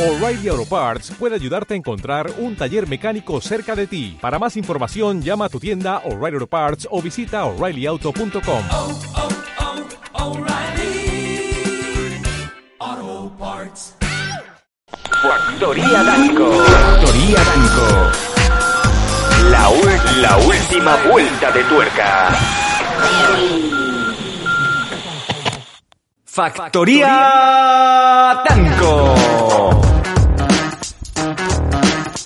O'Reilly Auto Parts puede ayudarte a encontrar un taller mecánico cerca de ti. Para más información, llama a tu tienda O'Reilly Auto Parts o visita oreillyauto.com. oh, oh, Parts. Factoría Danco. Factoría Danco. La, la última vuelta de tuerca. Factoría Danco.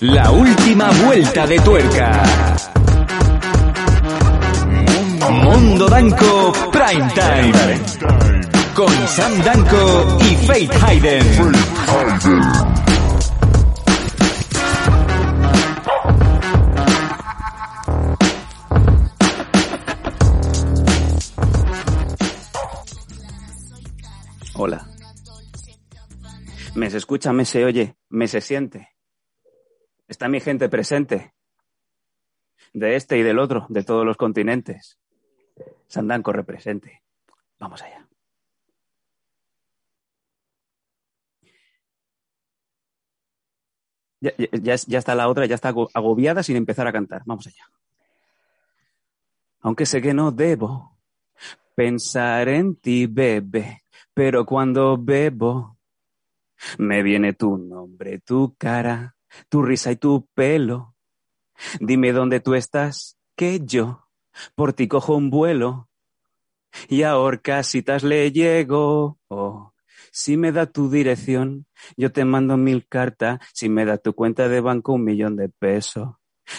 La última vuelta de tuerca. Mundo Danco Prime Time. Con Sam Danco y Faith Hayden. Hola. Me se escucha, me se oye, me se siente. Está mi gente presente. De este y del otro, de todos los continentes. Sandanco represente. Vamos allá. Ya, ya- está la otra, ya está ago- agobiada sin empezar a cantar. Vamos allá. Aunque sé que no debo pensar en ti, bebé, pero cuando bebo me viene tu nombre, tu cara, tu risa y tu pelo. Dime dónde tú estás, que yo por ti cojo un vuelo y a Orcasitas le llego. Oh, si me da tu dirección, yo te mando mil cartas. Si me da tu cuenta de banco, un millón de pesos.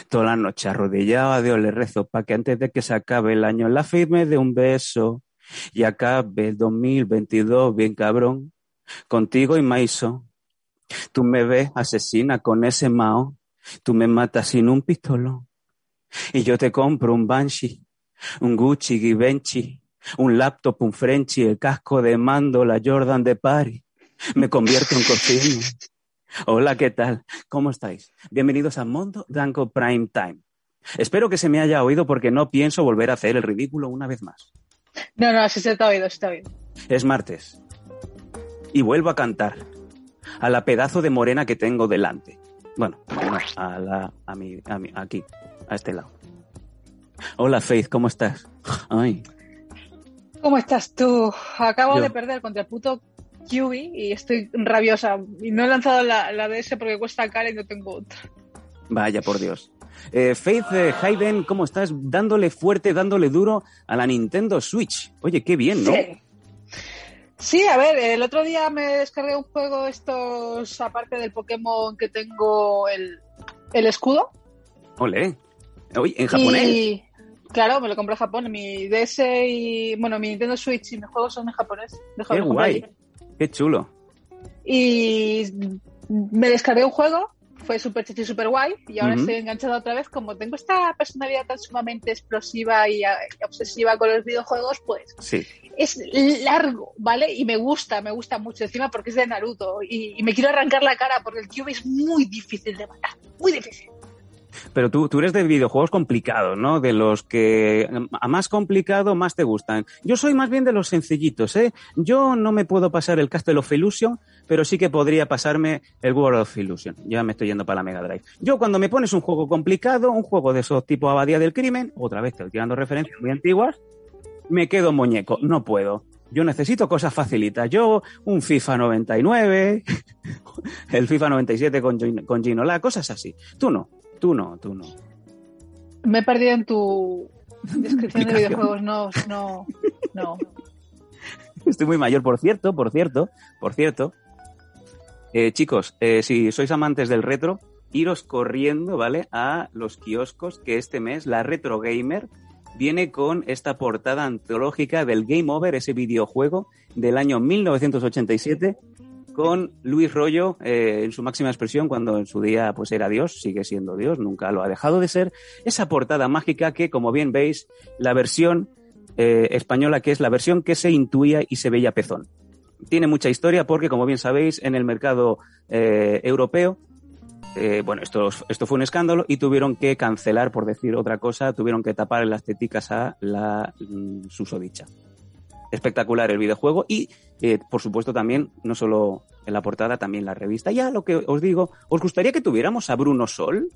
Toda la noche arrodillado a Dios le rezo pa' que antes de que se acabe el año la firme de un beso y acabe el 2022 bien cabrón contigo y Maiso. Tú me ves asesina con ese mao, tú me matas sin un pistolón y yo te compro un Banshee, un Gucci Givenchy, un laptop, un Frenchy, el casco de mando, la Jordan de Paris. Me convierto en cocina. Hola, ¿qué tal? ¿Cómo estáis? Bienvenidos a Mondo Danco Prime Time. Espero que se me haya oído porque no pienso volver a hacer el ridículo una vez más. No, no, sí se te ha oído, sí te ha oído. Es martes. Y vuelvo a cantar. A la pedazo de morena que tengo delante. Bueno, no, a la, a mi, a mi, aquí, a este lado. Hola Faith, ¿cómo estás? Ay, ¿Cómo estás tú? Acabo Yo. de perder contra el puto QB y estoy rabiosa. Y no he lanzado la, la DS porque cuesta cara y no tengo otra. vaya por Dios. Eh, Faith eh, Hayden, ¿cómo estás? Dándole fuerte, dándole duro a la Nintendo Switch. Oye, qué bien, ¿no? Sí. Sí, a ver, el otro día me descargué un juego estos, aparte del Pokémon que tengo el, el escudo. Ole. Oye, en japonés. Y claro, me lo compré en Japón. Mi DS y, bueno, mi Nintendo Switch y mis juegos son en japonés. Qué guay. allí. Qué chulo. Y me descargué un juego, fue súper chichi, súper guay, y ahora estoy enganchada otra vez. Como tengo esta personalidad tan sumamente explosiva y, ah, y obsesiva con los videojuegos, pues Sí. es largo, ¿vale? Y me gusta, me gusta mucho encima porque es de Naruto. Y, y me quiero arrancar la cara porque el Cube es muy difícil de matar, muy difícil. Pero tú, tú eres de videojuegos complicados, ¿no? De los que a más complicado, más te gustan. Yo soy más bien de los sencillitos, ¿eh? Yo no me puedo pasar el Castle of Illusion, pero sí que podría pasarme el World of Illusion. Ya me estoy yendo para la Mega Drive. Yo cuando me pones un juego complicado, un juego de esos tipo Abadía del Crimen, otra vez estoy tirando referencias muy antiguas, me quedo muñeco. No puedo. Yo necesito cosas facilitas. Yo, un FIFA 99, el FIFA 97 con, con Ginola, cosas así. Tú no, tú no, tú no. Me he perdido en tu descripción de videojuegos, no, no, no. Estoy muy mayor, por cierto, por cierto, por cierto. Eh, chicos, eh, si sois amantes del retro, iros corriendo, ¿vale? A los kioscos que este mes la Retro Gamer viene con esta portada antológica del Game Over, ese videojuego del año 1987 con Luis Rollo eh, en su máxima expresión cuando en su día pues era Dios, sigue siendo Dios, nunca lo ha dejado de ser. Esa portada mágica que, como bien veis, la versión eh, española que es la versión que se intuía y se veía pezón. Tiene mucha historia porque, como bien sabéis, en el mercado eh, europeo, bueno, esto, esto fue un escándalo y tuvieron que cancelar, por decir otra cosa, tuvieron que tapar las teticas a la mm, susodicha. Espectacular el videojuego y, eh, por supuesto, también no solo en la portada también la revista. Ya lo que os digo, ¿os gustaría que tuviéramos a Bruno Sol?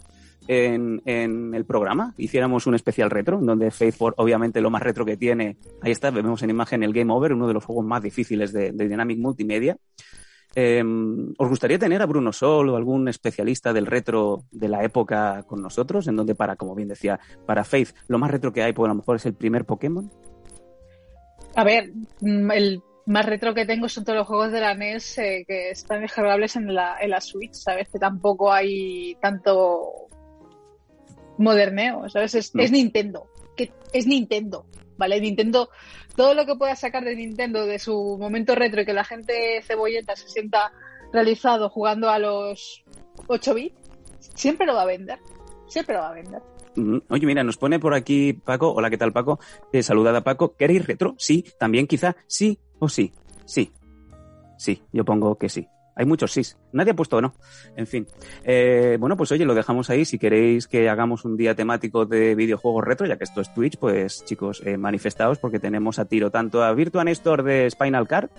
En, el programa, hiciéramos un especial retro, donde Faithful, obviamente lo más retro que tiene, ahí está, vemos en imagen el Game Over, uno de los juegos más difíciles de, Dynamic Multimedia. Eh, ¿Os gustaría tener a Bruno Sol o algún especialista del retro de la época con nosotros? En donde para, como bien decía, para Faith, lo más retro que hay, pues a lo mejor es el primer Pokémon. A ver, mm, el más retro que tengo son todos los juegos de la NES eh, que están descargables en la, en la Switch, ¿sabes? Que tampoco hay tanto moderneo, ¿sabes? Es, No. es Nintendo, que es Nintendo, ¿vale? Nintendo, todo lo que pueda sacar de Nintendo de su momento retro y que la gente cebolleta se sienta realizado jugando a los 8 bits, siempre lo va a vender, siempre lo va a vender. Mm, Oye, mira, nos pone por aquí Paco. Hola, ¿qué tal, Paco? Eh, saludada, Paco. ¿Queréis retro? Sí, también quizá sí o sí. Sí. Sí, yo pongo que sí. Hay muchos sís. Nadie ha puesto no. En fin. Eh, bueno, pues oye, lo dejamos ahí. Si queréis que hagamos un día temático de videojuegos retro, ya que esto es Twitch, pues chicos, eh, manifestaos porque tenemos a tiro tanto a Virtua Nestor de Spinal Card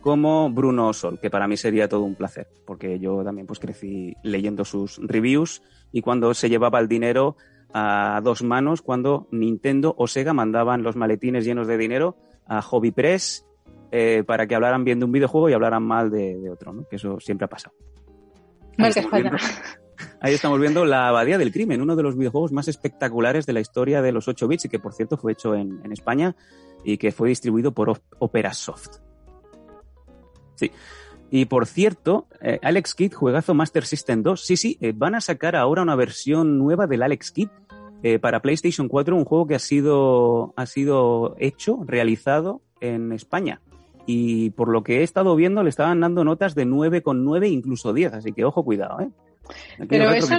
como Bruno Sol, que para mí sería todo un placer, porque yo también pues crecí leyendo sus reviews y cuando se llevaba el dinero a dos manos, cuando Nintendo o Sega mandaban los maletines llenos de dinero a Hobby Press eh, para que hablaran bien de un videojuego y hablaran mal de, de otro, ¿no? que eso siempre ha pasado. Ahí estamos, viendo, ahí estamos viendo La Abadía del Crimen, uno de los videojuegos más espectaculares de la historia de los 8 bits y que por cierto fue hecho en, en España y que fue distribuido por Op- Opera Soft. Sí. Y por cierto, eh, Alex Kidd, juegazo Master System 2, sí, sí, eh, van a sacar ahora una versión nueva del Alex Kidd eh, para PlayStation 4, un juego que ha sido, ha sido hecho, realizado en España. Y por lo que he estado viendo, le estaban dando notas de 9,9, incluso 10, así que ojo, cuidado, ¿eh? Aquí Pero eso.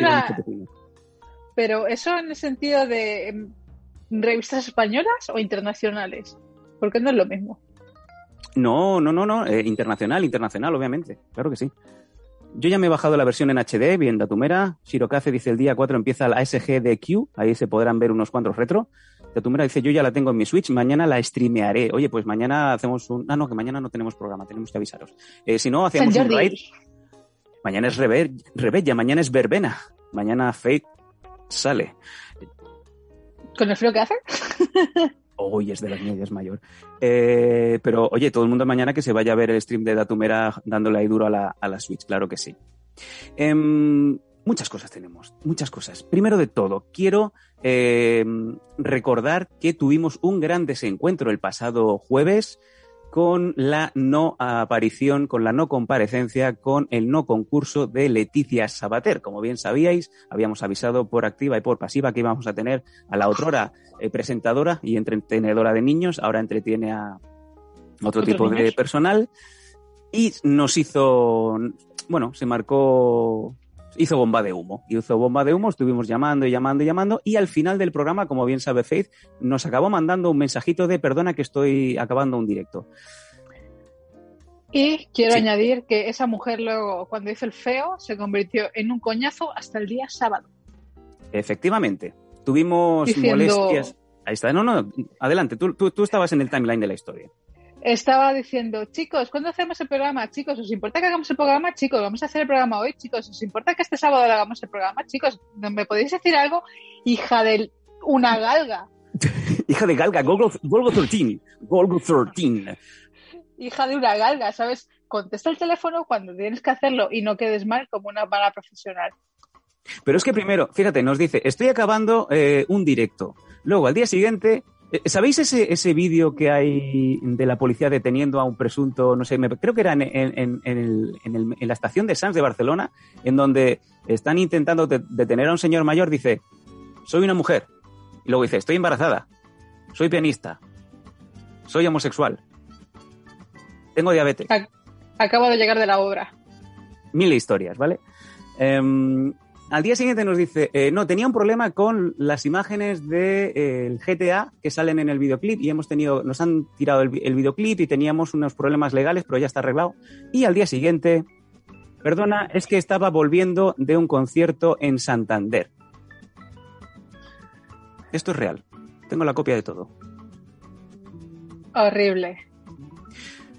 Pero eso en el sentido de em, revistas españolas o internacionales, porque no es lo mismo. No, no, no, no. eh, internacional, internacional, obviamente. Claro que sí. Yo ya me he bajado la versión en HD, bien Datumera. Shirokaze dice el día 4 empieza la ASG de Q. Ahí se podrán ver unos cuantos retro. Datumera dice yo ya la tengo en mi Switch, mañana la streamearé. Oye, pues mañana hacemos un... Ah, no, que mañana no tenemos programa, tenemos que avisaros. Eh, si no, hacemos un raid. Mañana es Rever... Rebella, mañana es Verbena. Mañana Fate sale. Con el frío que hace. Hoy es de las medias mayor. Eh, pero oye, todo el mundo mañana que se vaya a ver el stream de Datumera dándole ahí duro a la, a la Switch, claro que sí. Em, muchas cosas tenemos, muchas cosas. Primero de todo, quiero em, recordar que tuvimos un gran desencuentro el pasado jueves con la no aparición, con la no comparecencia, con el no concurso de Leticia Sabater. Como bien sabíais, habíamos avisado por activa y por pasiva que íbamos a tener a la otrora eh, presentadora y entretenedora de niños, ahora entretiene a otro tipo de personal. Y nos hizo, bueno, se marcó, hizo bomba de humo. Hizo bomba de humo, estuvimos llamando y llamando y llamando y al final del programa, como bien sabe Faith, nos acabó mandando un mensajito de perdona que estoy acabando un directo. Y quiero Sí. añadir que esa mujer luego, cuando hizo el feo, se convirtió en un coñazo hasta el día sábado. Efectivamente, tuvimos Diciendo- molestias. Ahí está, no, no, adelante, tú, tú, tú estabas en el timeline de la historia. Estaba diciendo, chicos, ¿cuándo hacemos el programa? Chicos, ¿os importa que hagamos el programa? Chicos, vamos a hacer el programa hoy, chicos. ¿Os importa que este sábado lo hagamos el programa? Chicos, ¿me podéis decir algo? Hija de una galga. Hija de Galga, Golgo, Golgo 13, Golgo 13. Hija de una galga, ¿sabes? Contesta el teléfono cuando tienes que hacerlo y no quedes mal como una mala profesional. Pero es que primero, fíjate, nos dice, estoy acabando eh, un directo. Luego, al día siguiente, ¿sabéis ese, ese vídeo que hay de la policía deteniendo a un presunto, no sé, me- creo que era en, en- en- en el- en el- en la estación de Sants de Barcelona, en donde están intentando de- detener a un señor mayor, dice, soy una mujer. Y luego dice, estoy embarazada, soy pianista, soy homosexual, tengo diabetes. Ac- Acabo de llegar de la obra. mil historias, ¿vale? Em, al día siguiente nos dice, eh, no, tenía un problema con las imágenes del GTA que salen en el videoclip y hemos tenido, nos han tirado el videoclip y teníamos unos problemas legales, pero ya está arreglado. Y al día siguiente, perdona, es que estaba volviendo de un concierto en Santander. Esto es real. Tengo la copia de todo. Horrible.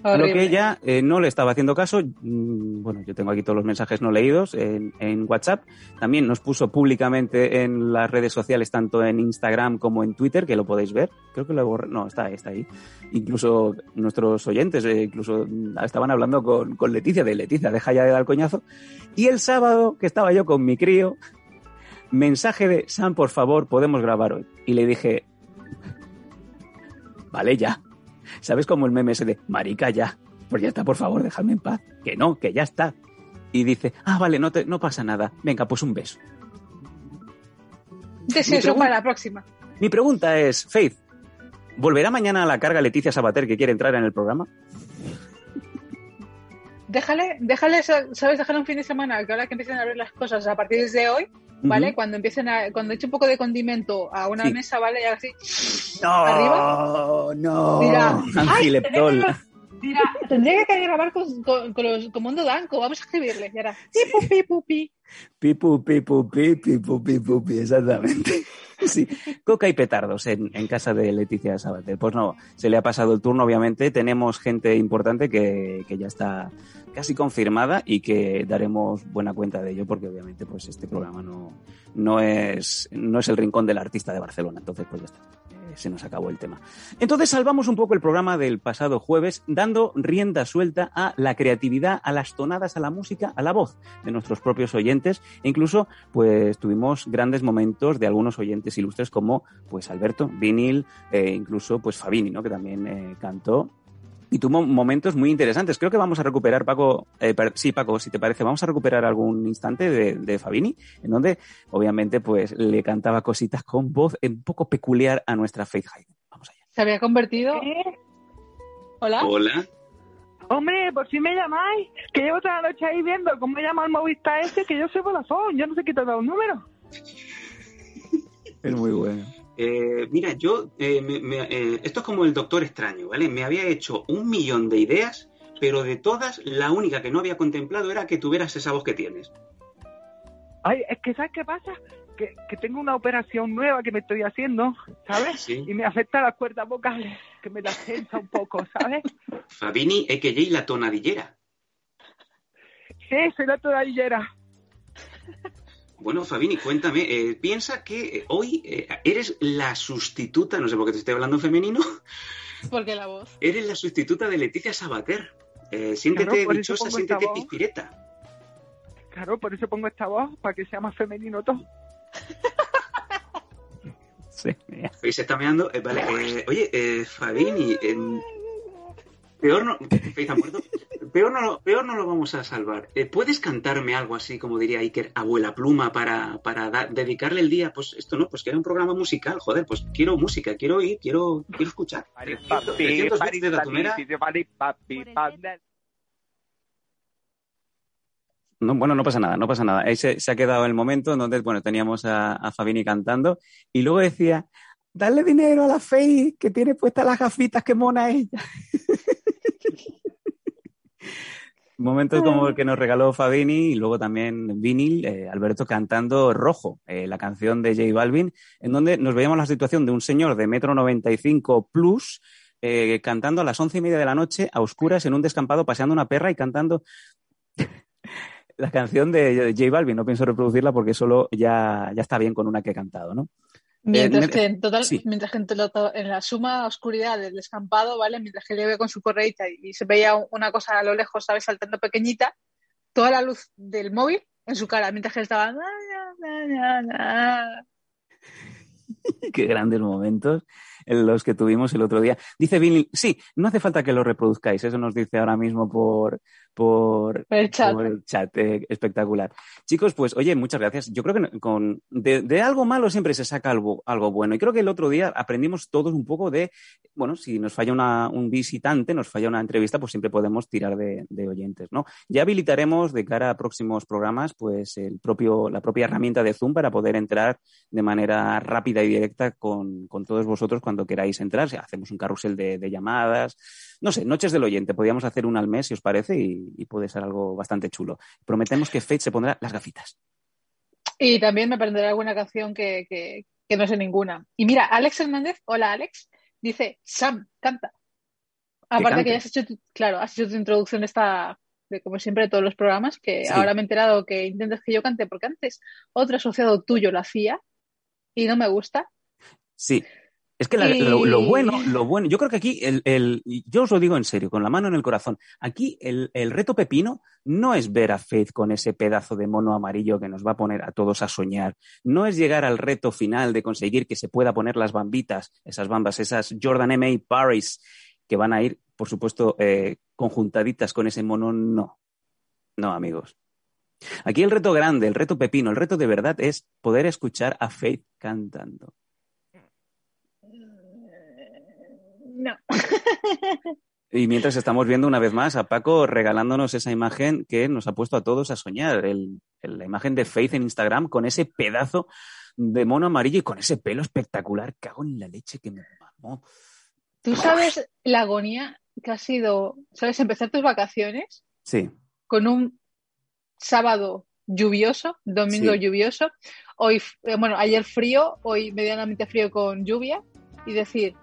A lo que ella eh, no le estaba haciendo caso. Mm, Bueno, yo tengo aquí todos los mensajes no leídos en, en WhatsApp. También nos puso públicamente en las redes sociales, tanto en Instagram como en Twitter, que lo podéis ver. Creo que lo he borrado. No, está, está ahí. Incluso nuestros oyentes, eh, incluso mm, estaban hablando con, con Leticia, de Leticia, deja ya de dar coñazo. Y el sábado, que estaba yo con mi crío, mensaje de Sam, por favor, podemos grabar hoy. Y le dije, vale, ya. ¿Sabes como el meme ese de marica ya? Pues ya está, por favor, déjame en paz. Que no, que ya está. Y dice, ah, vale, no, te, no pasa nada. Venga, pues un beso. Deseo para la próxima. Mi pregunta es, Faith, ¿volverá mañana a la carga Leticia Sabater que quiere entrar en el programa? Déjale, déjale, ¿sabes? Déjale un fin de semana, que ahora que empiecen a ver las cosas a partir de hoy, ¿vale? Cuando empiecen a, cuando eche un poco de condimento a una Sí. mesa, ¿vale? Y así, No, arriba. no. Dirá, "Ay, Angileptol. tenemos- dirá, tendría que grabar con, con, con los, con Mundo Danco, vamos a escribirle. Y ahora, pipu, pipu, pi. Pipu, pipu, pi, pipu, pipu, pi, exactamente. Sí, coca y petardos en, en casa de Leticia Sabater. Pues no, se le ha pasado el turno, obviamente. Tenemos gente importante que, que ya está casi confirmada y que daremos buena cuenta de ello porque obviamente pues este programa no, no, es, no es el rincón del artista de Barcelona. Entonces pues ya está. Eh, Se nos acabó el tema. Entonces salvamos un poco el programa del pasado jueves dando rienda suelta a la creatividad, a las tonadas, a la música, a la voz de nuestros propios oyentes e incluso pues tuvimos grandes momentos de algunos oyentes ilustres como pues Alberto, Vinil, eh, incluso pues Fabini, ¿no? que también eh, cantó y tuvo momentos muy interesantes. Creo que vamos a recuperar, Paco, eh, per- sí, Paco, si te parece, vamos a recuperar algún instante de, de Fabini, en donde obviamente pues le cantaba cositas con voz un poco peculiar a nuestra Faith Hayden. Vamos allá. Se había convertido. ¿Eh? Hola. Hola. Hombre, por si me llamáis, que llevo toda la noche ahí viendo cómo llama el Movistar este, que yo soy Vodafone, yo no sé qué te ha dado un número. Es muy bueno. Eh, mira, yo, eh, me- me- eh, esto es como el Doctor Extraño, ¿vale? Me había hecho un millón de ideas, pero de todas, la única que no había contemplado era que tuvieras esa voz que tienes. Ay, es que ¿sabes qué pasa? Que, que tengo una operación nueva que me estoy haciendo, ¿sabes? Sí. Y me afecta las cuerdas vocales, que me las tensa un poco, ¿sabes? Fabini, a.k.a. la tonadillera. Sí, soy la todavillera. Bueno, Fabini, cuéntame, eh, piensa que eh, hoy eh, eres la sustituta, no sé por qué te estoy hablando en femenino, Porque la voz. eres la sustituta de Leticia Sabater. Eh, siéntete Claro, dichosa, siéntete pispireta. Claro, por eso pongo esta voz, para que sea más femenino todo. Sí. Ahí se está meando. Eh, vale, eh, oye, eh, Fabini, en- peor no. Faith ha muerto. Peor no, lo- peor no lo vamos a salvar. Eh, ¿Puedes cantarme algo así, como diría Iker, abuela pluma, para, para da- dedicarle el día? Pues esto no, pues que era un programa musical, joder, pues quiero música, quiero oír, quiero, quiero escuchar. 300 300 bits de Datumera. No, bueno, no pasa nada, no pasa nada. Ahí se, se ha quedado el momento en donde, bueno, teníamos a, a Fabini cantando y luego decía, dale dinero a la Faye que tiene puestas las gafitas, que mona ella. Momentos como el que nos regaló Fabini y luego también Vinil, eh, Alberto cantando Rojo, eh, la canción de J Balvin, en donde nos veíamos la situación de un señor de metro 95 plus eh, cantando a las once y media de la noche a oscuras en un descampado paseando una perra y cantando la canción de J Balvin. No pienso reproducirla porque solo ya, ya está bien con una que he cantado, ¿no? Mientras Eh, que en total, sí. mientras que en, to- en la suma oscuridad del descampado, ¿vale? Mientras que le ve con su correita y se veía una cosa a lo lejos, ¿sabes? Saltando pequeñita, toda la luz del móvil en su cara, mientras que él estaba. Qué grandes momentos en los que tuvimos el otro día. Dice Vinil, sí, no hace falta que lo reproduzcáis, eso nos dice ahora mismo por, por, el chat. por el chat, eh, espectacular. Chicos, pues oye, muchas gracias. Yo creo que con, de, de algo malo siempre se saca algo, algo bueno. Y creo que el otro día aprendimos todos un poco de, bueno, si nos falla una, un visitante, nos falla una entrevista, pues siempre podemos tirar de, de oyentes, ¿no? Ya habilitaremos de cara a próximos programas, pues el propio, la propia herramienta de Zoom para poder entrar de manera rápida y directa con, con todos vosotros cuando queráis entrar. Hacemos un carrusel de, de llamadas. No sé, noches del oyente. Podríamos hacer una al mes, si os parece, y, y puede ser algo bastante chulo. Prometemos que Fate se pondrá las gafitas. Y también me aprenderé alguna canción que, que, que no sé ninguna. Y mira, Alex Hernández, hola Alex, dice, Sam, canta. Aparte que ya has hecho, tu- claro, has hecho tu introducción esta, de como siempre, de todos los programas, que Sí. ahora me he enterado que intentas que yo cante, porque antes otro asociado tuyo lo hacía y no me gusta. Sí. Es que la- Y- lo, lo bueno, lo bueno, yo creo que aquí, el, el- yo os lo digo en serio, con la mano en el corazón, aquí el, el reto pepino no es ver a Faith con ese pedazo de mono amarillo que nos va a poner a todos a soñar, no es llegar al reto final de conseguir que se pueda poner las bambitas, esas bambas, esas Jordan M.A. Paris, que van a ir, por supuesto, eh, conjuntaditas con ese mono, no. No, amigos. Aquí el reto grande, el reto pepino, el reto de verdad es poder escuchar a Faith cantando. No. Y mientras estamos viendo una vez más a Paco regalándonos esa imagen que nos ha puesto a todos a soñar, el- el- la imagen de Faith en Instagram con ese pedazo de mono amarillo y con ese pelo espectacular. Cago en la leche que me mamó. Tú sabes la agonía que ha sido, ¿sabes? Empezar tus vacaciones Sí, con un sábado lluvioso, domingo Sí. lluvioso, hoy, eh, bueno, ayer frío, hoy medianamente frío con lluvia y decir,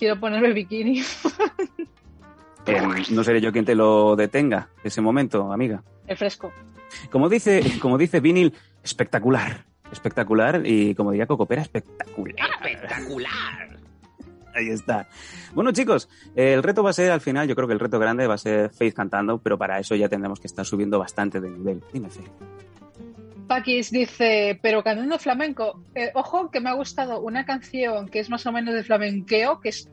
quiero ponerme bikini. eh, no seré yo quien te lo detenga ese momento, amiga. El fresco. Como dice, como dice Vinil, espectacular. Espectacular y como diría Cocopera, espectacular. Espectacular. Ahí está. Bueno, chicos, eh, el reto va a ser al final, yo creo que el reto grande va a ser Faith cantando, pero para eso ya tendremos que estar subiendo bastante de nivel. Dime, Faith. Paquis dice, pero cantando flamenco. Eh, ojo, que me ha gustado una canción que es más o menos de flamenqueo, que es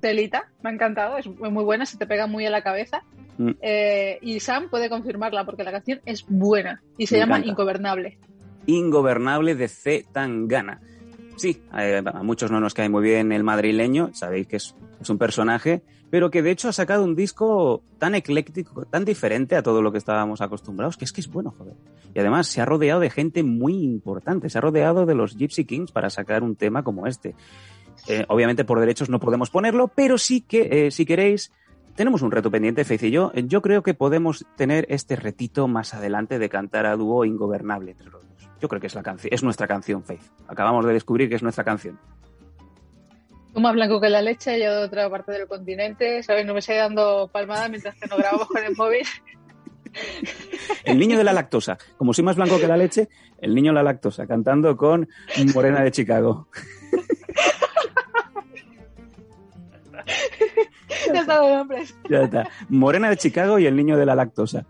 Telita, me ha encantado, es muy buena, se te pega muy a la cabeza. Mm. Eh, y Sam puede confirmarla porque la canción es buena y se Me llama encanta. Ingobernable. Ingobernable de C. Tangana. Sí, eh, a muchos no nos cae muy bien el madrileño, sabéis que es, es un personaje, pero que de hecho ha sacado un disco tan ecléctico, tan diferente a todo lo que estábamos acostumbrados, que es que es bueno, joder. Y además se ha rodeado de gente muy importante, se ha rodeado de los Gypsy Kings para sacar un tema como este. Eh, obviamente por derechos no podemos ponerlo, pero sí que, eh, si queréis, tenemos un reto pendiente, Faith y yo. Yo creo que podemos tener este retito más adelante de cantar a dúo Ingobernable entre los dos. Yo creo que es, la canción, es nuestra canción, Faith. Acabamos de descubrir que es nuestra canción. Más blanco que la leche, yo de otra parte del continente, ¿sabes? No me estoy dando palmada mientras que no grabamos con el móvil. El niño de la lactosa. Como soy más blanco que la leche, el niño de la lactosa, cantando con Morena de Chicago. ya está nombres. Ya está. Morena de Chicago y el niño de la lactosa.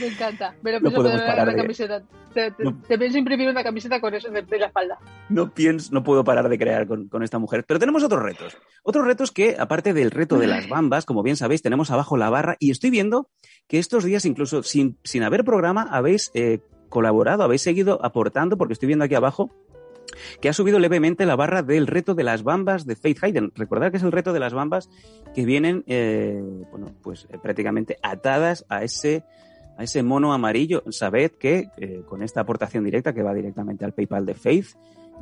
Me encanta. Me lo No podemos parar de- camiseta. Te, te- No. te pienso imprimir una camiseta con eso de, de la espalda. No pienso, no puedo parar de crear con, con esta mujer. Pero tenemos otros retos. Otros retos que, aparte del reto de las bambas, como bien sabéis, tenemos abajo la barra. Y estoy viendo que estos días, incluso sin, sin haber programa, habéis eh, colaborado, habéis seguido aportando, porque estoy viendo aquí abajo que ha subido levemente la barra del reto de las bambas de Faith Hayden. Recordad que es el reto de las bambas que vienen, eh, bueno, pues eh, prácticamente atadas a ese, a ese mono amarillo. Sabed que eh, con esta aportación directa que va directamente al PayPal de Faith,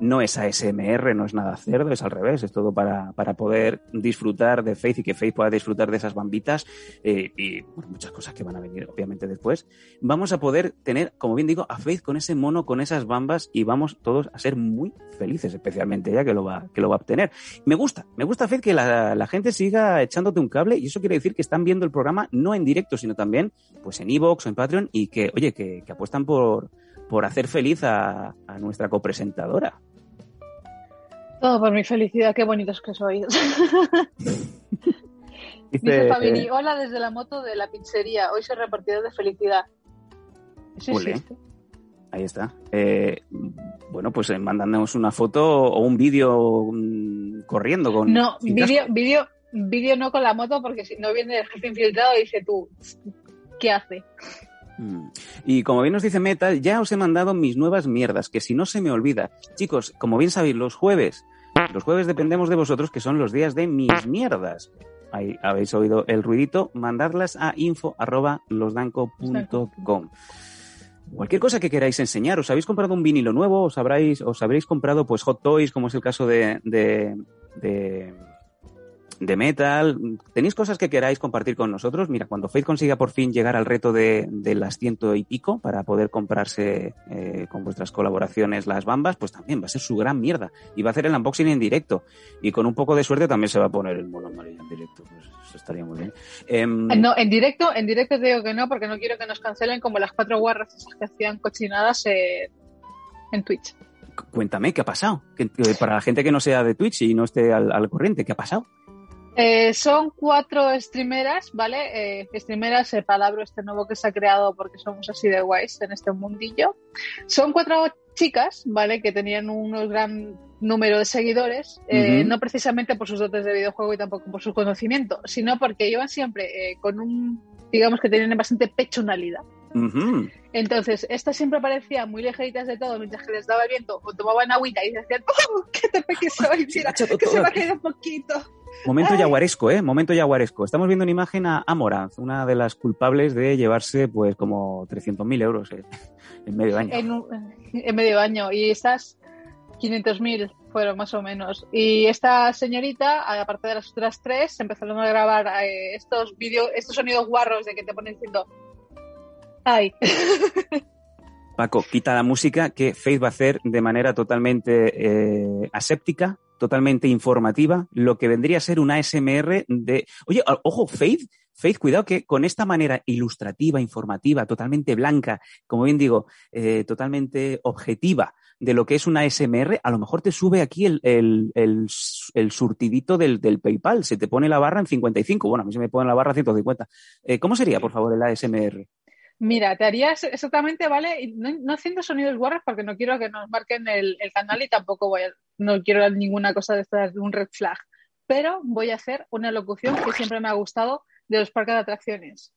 no es ASMR, no es nada cerdo, es al revés, es todo para, para poder disfrutar de Faith y que Faith pueda disfrutar de esas bambitas eh, y muchas cosas que van a venir obviamente después. Vamos a poder tener, como bien digo, a Faith con ese mono, con esas bambas y vamos todos a ser muy felices, especialmente ella que lo va, que lo va a obtener. Me gusta, me gusta Faith que la, gente siga echándote un cable y eso quiere decir que están viendo el programa no en directo, sino también pues en Evox o en Patreon y que, oye, que, que apuestan por, por hacer feliz a, a nuestra copresentadora. Todo por mi felicidad, qué bonitos que sois. Dice Fabini, hola desde la moto de la pizzería. Hoy soy repartidor de felicidad. Eso Ole. existe. Ahí está. Eh, bueno, pues eh, mandándonos una foto o un vídeo mm, corriendo con. No, vídeo, vídeo, vídeo no con la moto porque si no viene el jefe infiltrado y dice tú, ¿qué hace? Mm. Y como bien nos dice Metal, ya os he mandado mis nuevas mierdas, que si no se me olvida. Chicos, como bien sabéis, los jueves, los jueves dependemos de vosotros, que son los días de mis mierdas. Ahí habéis oído el ruidito, mandadlas a info arroba losdanco.com. Cualquier cosa que queráis enseñar, os habéis comprado un vinilo nuevo, os habréis, os habréis comprado pues hot toys, como es el caso de, de, de metal. ¿Tenéis cosas que queráis compartir con nosotros? Mira, cuando Faith consiga por fin llegar al reto de, de las ciento y pico para poder comprarse eh, con vuestras colaboraciones las bambas, pues también va a ser su gran mierda. Y va a hacer el unboxing en directo. Y con un poco de suerte también se va a poner el mono amarillo en directo. Pues eso estaría muy bien. Em, No, en directo, en directo te digo que no, porque no quiero que nos cancelen como las cuatro guarras esas que hacían cochinadas eh, en Twitch. cu- cuéntame, ¿qué ha pasado? Para la gente que no sea de Twitch y no esté al, al corriente, ¿qué ha pasado? Eh, son cuatro streameras, ¿vale? Eh, streameras, el palabra este nuevo que se ha creado porque somos así de guays en este mundillo. Son cuatro chicas, ¿vale? Que tenían un gran número de seguidores, eh, Ujú. no precisamente por sus dotes de videojuego y tampoco por su conocimiento, sino porque iban siempre eh, con un, digamos que tenían bastante pechonalidad. Ujú. Entonces, estas siempre parecían muy ligeritas de todo mientras que les daba el viento o tomaban agüita y decían, ¡Oh, qué torpe que soy! Mira, que se me ha aquí". caído un poquito. Momento Ay. yaguaresco, ¿eh? Momento yaguaresco. Estamos viendo una imagen a Amoranz, una de las culpables de llevarse, pues, como 300.000 euros eh, en medio año. en medio año y estas 500.000 fueron más o menos. Y esta señorita, aparte de las otras tres, empezaron a grabar eh, estos vídeos, estos sonidos guarros de que te ponen diciendo ¡ay! Paco, quita la música que Faith va a hacer de manera totalmente eh, aséptica, totalmente informativa, lo que vendría a ser una ASMR de... Oye, ojo, Faith, Faith, cuidado que con esta manera ilustrativa, informativa, totalmente blanca, como bien digo, eh, totalmente objetiva de lo que es una ASMR, a lo mejor te sube aquí el, el, el, el surtidito del, del PayPal, se te pone la barra en 55, bueno, a mí se me pone la barra en 150. Eh, ¿Cómo sería, por favor, el ASMR? Mira, te harías exactamente, ¿vale? Y No, no haciendo sonidos guarros porque no quiero que nos marquen el, el canal y tampoco voy a, no quiero ninguna cosa de estas, de un red flag. Pero voy a hacer una locución que siempre me ha gustado de los parques de atracciones.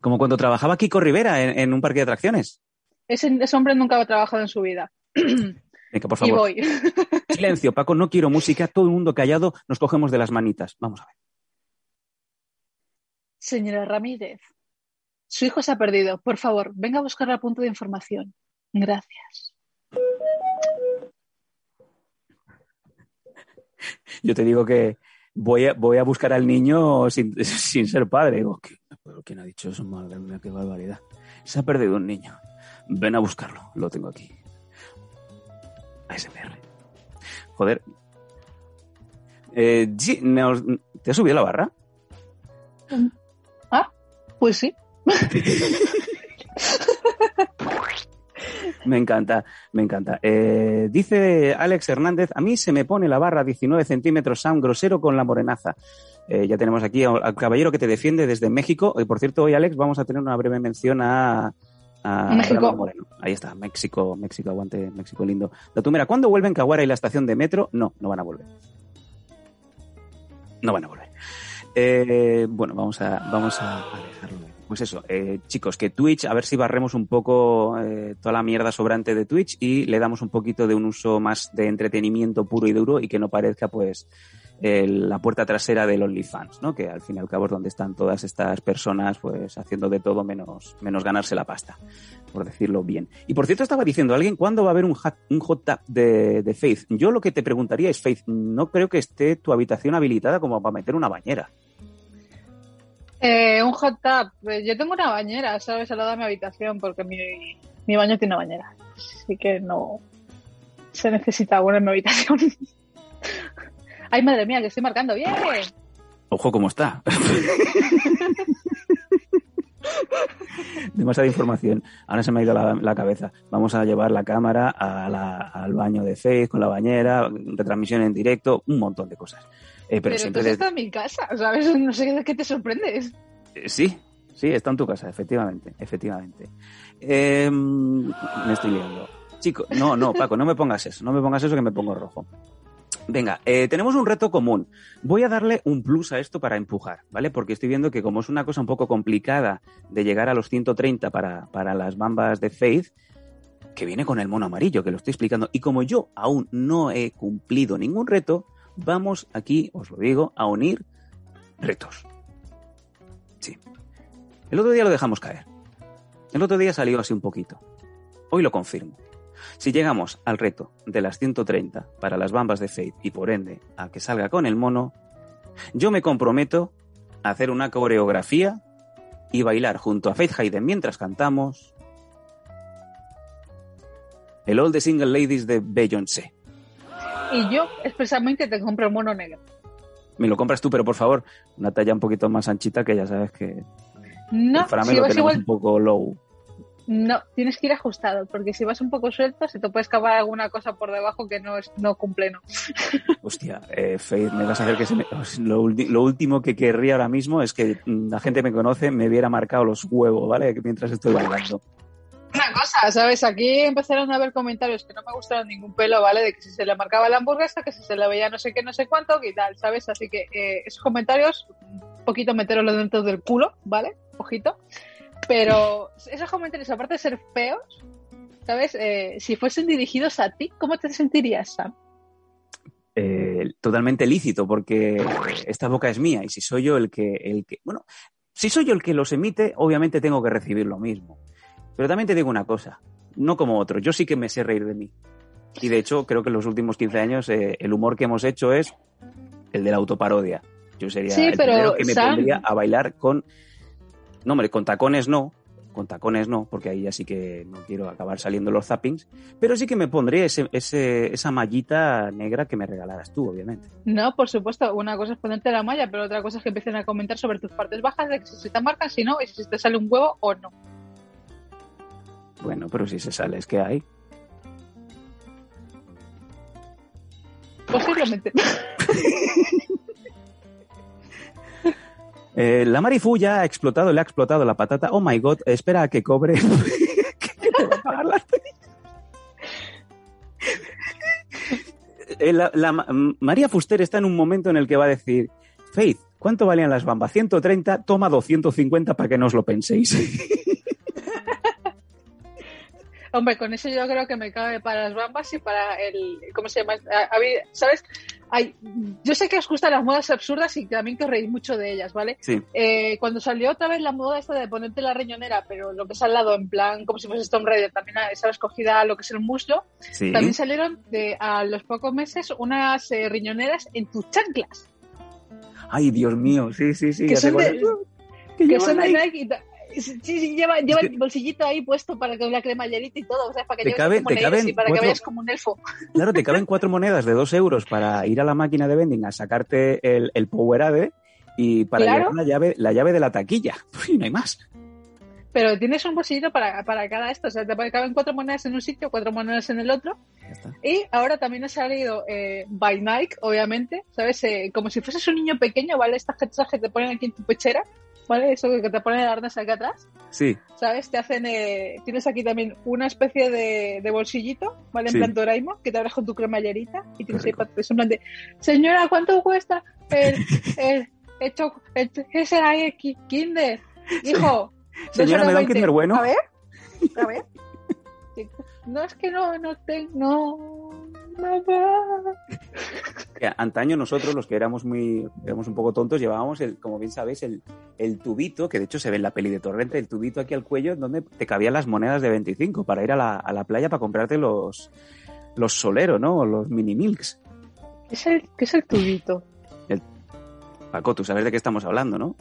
Como cuando trabajaba Kiko Rivera en, en un parque de atracciones. Ese, ese hombre nunca ha trabajado en su vida. Venga, por y favor. voy. Silencio, Paco, no quiero música, todo el mundo callado, nos cogemos de las manitas. Vamos a ver. Señora Ramírez, su hijo se ha perdido. Por favor, venga a buscar al punto de información. Gracias. Yo te digo que voy a, voy a buscar al niño sin, sin ser padre. Digo, ¿qué- pero ¿quién ha dicho eso? Madre mía, qué barbaridad. Se ha perdido un niño. Ven a buscarlo, lo tengo aquí. ASMR. Joder. Eh, ¿te has subido la barra? Ah, pues sí. Me encanta, me encanta. Eh, dice Alex Hernández, a mí se me pone la barra 19 centímetros Sam grosero con la morenaza. Eh, ya tenemos aquí al, al caballero que te defiende desde México. Y por cierto, hoy Alex vamos a tener una breve mención a, a México. Moreno. Ahí está, México, México, aguante, México lindo. Datumera, ¿cuándo vuelven Caguara y la estación de metro? No, no van a volver. No van a volver. Eh, bueno, vamos a, vamos a, a dejarlo. Pues eso, eh, chicos, que Twitch, a ver si barremos un poco eh, toda la mierda sobrante de Twitch y le damos un poquito de un uso más de entretenimiento puro y duro y que no parezca pues la puerta trasera del OnlyFans, ¿no? Que al fin y al cabo es donde están todas estas personas pues haciendo de todo menos, menos ganarse la pasta, por decirlo bien. Y por cierto, estaba diciendo alguien, ¿cuándo va a haber un, hat- un hot tub de, de Faith? Yo lo que te preguntaría es, Faith, no creo que esté tu habitación habilitada como para meter una bañera. Eh, un hot tub. Eh, Yo tengo una bañera, ¿sabes? Al lado de mi habitación porque mi, mi baño tiene bañera. Así que no se necesita una en mi habitación. Ay, madre mía, que estoy marcando bien. Ojo cómo está. Demasiada información. Ahora se me ha ido la, la cabeza. Vamos a llevar la cámara a la- al baño de Face con la bañera, retransmisión en directo, un montón de cosas. Eh, pero, Pero, siempre de- estás en mi casa, ¿sabes? No sé de qué te sorprendes. Eh, Sí, sí, está en tu casa, efectivamente, efectivamente. Eh, me estoy liando. Chico, no, no, Paco, no me pongas eso, no me pongas eso que me pongo rojo. Venga, eh, tenemos un reto común. Voy a darle un plus a esto para empujar, ¿vale? Porque estoy viendo que como es una cosa un poco complicada de llegar a los 130 para, para las bambas de Faith, que viene con el mono amarillo, que lo estoy explicando, y como yo aún no he cumplido ningún reto, vamos aquí, os lo digo, a unir retos. Sí. El otro día lo dejamos caer. El otro día salió así un poquito. Hoy lo confirmo. Si llegamos al reto de las 130 para las bambas de Faith y por ende a que salga con el mono, Yo me comprometo a hacer una coreografía y bailar junto a Faith Hayden mientras cantamos el All the Single Ladies de Beyoncé. Y yo expresamente te compro el mono negro. Me lo compras tú, pero por favor, una talla un poquito más anchita que ya sabes que No, el frame si lo vas igual, un poco low. no, tienes que ir ajustado, porque si vas un poco suelto se te puede escapar alguna cosa por debajo que no es no cumple, no. Hostia, eh, Faith, me vas a hacer que se me... Lo, ulti- lo último que querría ahora mismo es que la gente me conoce, me hubiera marcado los huevos, ¿vale? Mientras estoy bailando. Una cosa, ¿sabes? Aquí empezaron a haber comentarios que no me gustaron ningún pelo, ¿vale? De que si se le marcaba la hamburguesa, que si se le veía no sé qué, no sé cuánto, y tal, ¿sabes? Así que eh, esos comentarios, un poquito meteroslo dentro del culo, ¿vale? Ojito. Pero esos comentarios, aparte de ser feos, ¿sabes? Eh, si fuesen dirigidos a ti, ¿cómo te sentirías, Sam? eh, totalmente lícito, porque esta boca es mía y si soy yo el que, el que, bueno, si soy yo el que los emite, obviamente tengo que recibir lo mismo. Pero también te digo una cosa, no como otros, yo sí que me sé reír de mí. Y de hecho, creo que en los últimos 15 años eh, el humor que hemos hecho es el de la autoparodia. Yo sería Sí, el pero, primero que me Sam- pondría a bailar con... No, hombre, con tacones no, con tacones no, porque ahí ya sí que no quiero acabar saliendo los zappings, pero sí que me pondría ese, ese- esa mallita negra que me regalaras tú, obviamente. No, por supuesto, una cosa es ponerte la malla, pero otra cosa es que empiecen a comentar sobre tus partes bajas, de que si se te marcan, si no, y si te sale un huevo o no. Bueno, pero si se sale, es que hay. Posiblemente. Eh, la Marifu ya ha explotado, le ha explotado la patata. Oh my god, espera a que cobre. Que te va a pagar la- Eh, la- la Ma- María Fuster está en un momento en el que va a decir: Faith, ¿cuánto valían las bambas? 130, toma 250 para que no os lo penséis. Hombre, con eso yo creo que me cabe para las bambas y para el. ¿Cómo se llama? A- a ¿Sabes? Hay, yo sé que os gustan las modas absurdas y también que os reís mucho de ellas, ¿vale? Sí, Eh, cuando salió otra vez la moda esta de ponerte la riñonera, pero lo que es al lado, en plan, como si fuese Tomb Raider, también sabes, cogida lo que es el muslo, sí. también salieron de, a los pocos meses unas eh, riñoneras en tus chanclas. Ay, Dios mío, sí, sí, sí. que ya son de. Que que son de. Nike y ta- Sí, sí, lleva, lleva que- el bolsillito ahí puesto para que la cremallerita y todo, o sea, para que Te cabe- te caben y para que vayas como un elfo. Claro, te caben cuatro monedas de dos euros para ir a la máquina de vending a sacarte el, el Powerade y para Claro. llevar la llave, la llave de la taquilla. Uy, no hay más. Pero tienes un bolsillito para, para cada esto, o sea, te caben cuatro monedas en un sitio, cuatro monedas en el otro. Y ahora también ha salido eh, by Nike, obviamente, ¿sabes? Eh, como si fueses un niño pequeño, ¿vale? Estas cosas que te ponen aquí en tu pechera, ¿vale? Eso que te ponen el arnés aquí atrás, Sí, ¿sabes? Te hacen, eh, tienes aquí también una especie de, de bolsillito, ¿vale? En Sí. plan Doraemon, que te abres con tu cremallerita y tienes ahí rico. para es en plan de, señora, ¿cuánto cuesta el, el, el, choco- el- ¿qué será ahí, Ki- Kinder? Hijo. Señora, ¿me da un 2,20. Kinder bueno? A ver, a ver. No, es que no, no tengo, no, no va. Antaño nosotros, los que éramos muy, éramos un poco tontos, llevábamos el, como bien sabéis, el, el tubito, que de hecho se ve en la peli de Torrente, el tubito aquí al cuello donde te cabían las monedas de 25 para ir a la, a la playa para comprarte los, los soleros, ¿no? O Los mini milks. ¿Qué es el, qué es el tubito? Paco, tú sabes de qué estamos hablando, ¿no?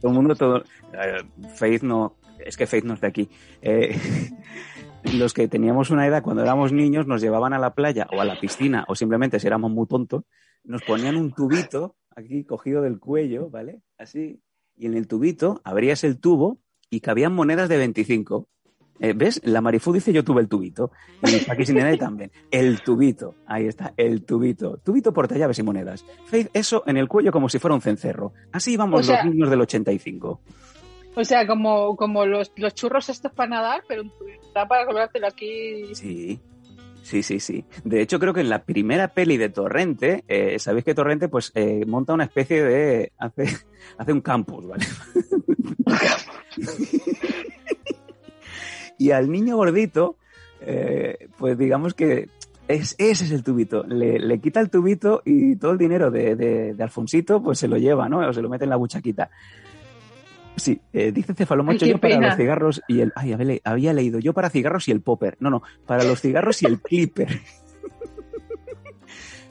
Todo el mundo, todo. eh, Faith no. Es que Faith no es de aquí. Eh, los que teníamos una edad cuando éramos niños nos llevaban a la playa o a la piscina o simplemente si éramos muy tontos, nos ponían un tubito aquí cogido del cuello, ¿vale? Así. Y en el tubito abrías el tubo y cabían monedas de 25. Eh, ¿Ves? La Marifú dice yo tuve el tubito. Y Paqui Sinene también. El tubito. Ahí está, el tubito. Tubito portallaves y monedas. Faith, eso en el cuello como si fuera un cencerro. Así íbamos O sea- los niños del 85. O sea, como, como los, los churros estos para nadar, pero tubito para colgártelo aquí. Sí. Sí, sí, sí. De hecho, creo que en la primera peli de Torrente, eh, sabéis que Torrente pues eh, monta una especie de... hace, hace un campus, ¿vale? y al niño gordito, eh, pues digamos que es, ese es el tubito. Le, le quita el tubito y todo el dinero de, de- de Alfonsito pues se lo lleva, ¿no? O se lo mete en la buchaquita. Sí, eh, dice Cefalomocho yo para los cigarros y el... Ay, había, le- había leído yo para cigarros y el popper. No, no, para los cigarros y el clipper.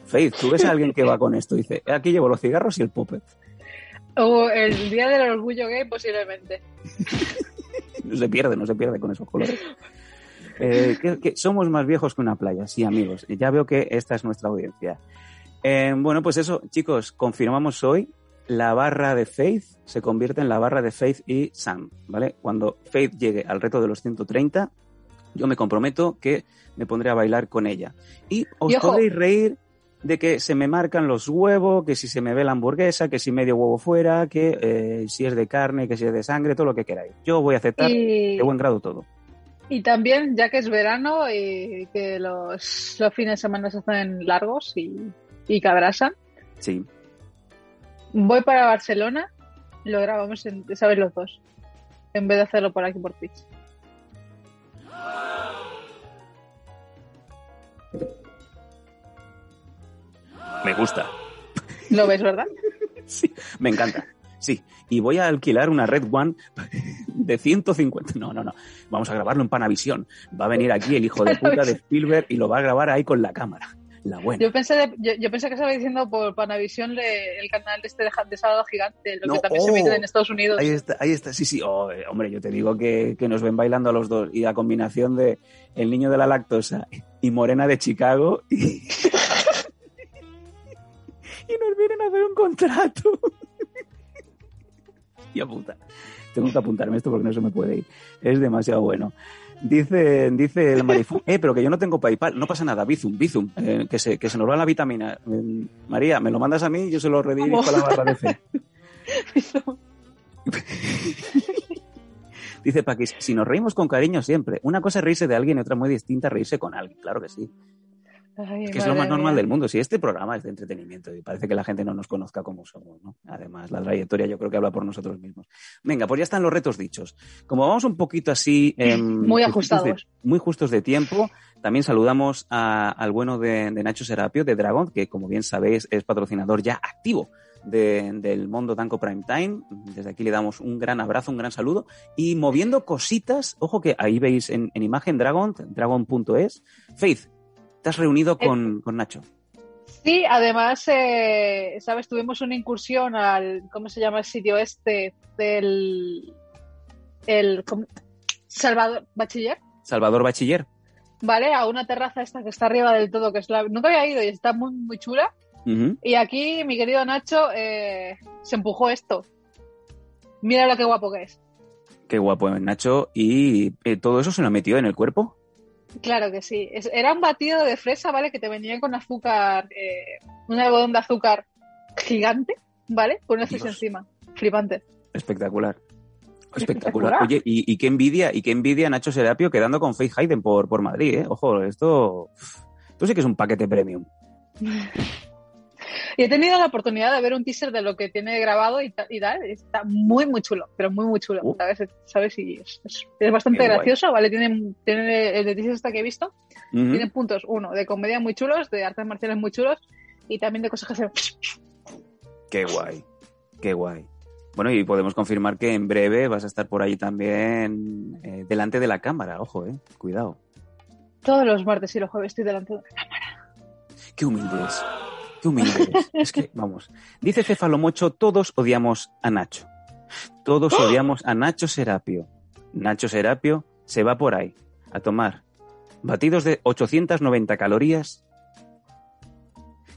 Faith, tú ves a alguien que va con esto dice, aquí llevo los cigarros y el puppet. O el día del orgullo gay, posiblemente. No se pierde, no se pierde con esos colores. Eh, que- que somos más viejos que una playa, sí, amigos. Ya veo que esta es nuestra audiencia. Eh, bueno, pues eso, chicos, confirmamos hoy la barra de Faith se convierte en la barra de Faith y Sam, ¿vale? Cuando Faith llegue al reto de los 130, yo me comprometo que me pondré a bailar con ella. Y os podéis reír de que se me marcan los huevos, que si se me ve la hamburguesa, que si medio huevo fuera, que eh, si es de carne, que si es de sangre, todo lo que queráis. Yo voy a aceptar Y, de buen grado todo. y también, ya que es verano y que los, los fines de semana se hacen largos y, y que abrasan, Sí. Voy para Barcelona, lo grabamos en, ¿sabes? Los dos, en vez de hacerlo por aquí por Twitch. Me gusta. ¿Lo ves, verdad? Sí, me encanta. Sí, y voy a alquilar una Red One de 150. No, no, no. Vamos a grabarlo en Panavisión. Va a venir aquí el hijo de puta de Spielberg y lo va a grabar ahí con la cámara. La buena. Yo pensé, de- yo, yo pensé que estaba diciendo por Panavisión le- el canal de este de, Sábado Gigante, lo No, que también se oh. emite en Estados Unidos. Ahí está, ahí está. Sí, sí. Oh, eh, hombre, yo te digo que, que nos ven bailando a los dos. Y la combinación de El niño de la lactosa y Morena de Chicago. Y, y nos vienen a hacer un contrato. Ya puta. Tengo que apuntarme esto porque no se me puede ir. Es demasiado bueno. Dice, dice el Marifú, eh, pero que yo no tengo PayPal. No pasa nada, Bizum, Bizum, eh, que, se, que se nos va la vitamina. Eh, María, me lo mandas a mí, yo se lo redirijo a la barra de fe. Dice Paqui, si nos reímos con cariño siempre. Una cosa es reírse de alguien y otra muy distinta reírse con alguien. Claro que sí. Ay, que es lo más normal mía. del mundo. Si este programa es de entretenimiento y parece que la gente no nos conozca como somos, ¿no? Además, la trayectoria yo creo que habla por nosotros mismos. Venga, pues ya están los retos dichos. Como vamos un poquito así... em, Muy ajustados. de- muy justos de tiempo, también saludamos a- al bueno de, de Nacho Serapio, de Dragon, que como bien sabéis es patrocinador ya activo de- del Mundo Tanco Prime Time. Desde aquí le damos un gran abrazo, un gran saludo. Y moviendo cositas, ojo que ahí veis en, en imagen Dragon, dragon.es. Faith, te has reunido con, con Nacho. Sí, además, eh, ¿sabes? Tuvimos una incursión al, ¿cómo se llama el sitio este? Del, el. Salvador Bachiller, Salvador Bachiller. ¿vale? A una terraza esta que está arriba del todo, que es la, nunca había ido y está muy, muy chula. Y aquí mi querido Nacho eh, se empujó esto. Mira lo que guapo que es. Qué guapo es Nacho. Y eh, todo eso se lo metió en el cuerpo. Claro que sí. Es- era un batido de fresa, ¿vale? Que te venía con azúcar, eh, un algodón de azúcar gigante, ¿vale? Con una fresa encima. Flipante. Espectacular. Espectacular. Oye, y, y qué envidia, y qué envidia Nacho Serapio quedando con Faith Hayden por, por Madrid, ¿eh? Ojo, esto. Esto sí que es un paquete premium. Y he tenido la oportunidad de ver un teaser de lo que tiene grabado y, ta- y tal. Está muy, muy chulo, pero muy, muy chulo. Uh. ¿Sabes? ¿Sabes? Y es, es- es bastante guay. gracioso, ¿vale? Tiene, tiene el de teaser este que he visto. Ujú. Tiene puntos, uno, de comedia muy chulos, de artes marciales muy chulos y también de cosas que hacen. Qué guay. Qué guay. Bueno, y podemos confirmar que en breve vas a estar por ahí también eh, delante de la cámara. Ojo, eh. Cuidado. Todos los martes y los jueves estoy delante de Qué humilde es. Qué humilde es. Es que, vamos. Dice Cefalomocho, todos odiamos a Nacho. Todos odiamos a Nacho Serapio. Nacho Serapio se va por ahí a tomar batidos de 890 calorías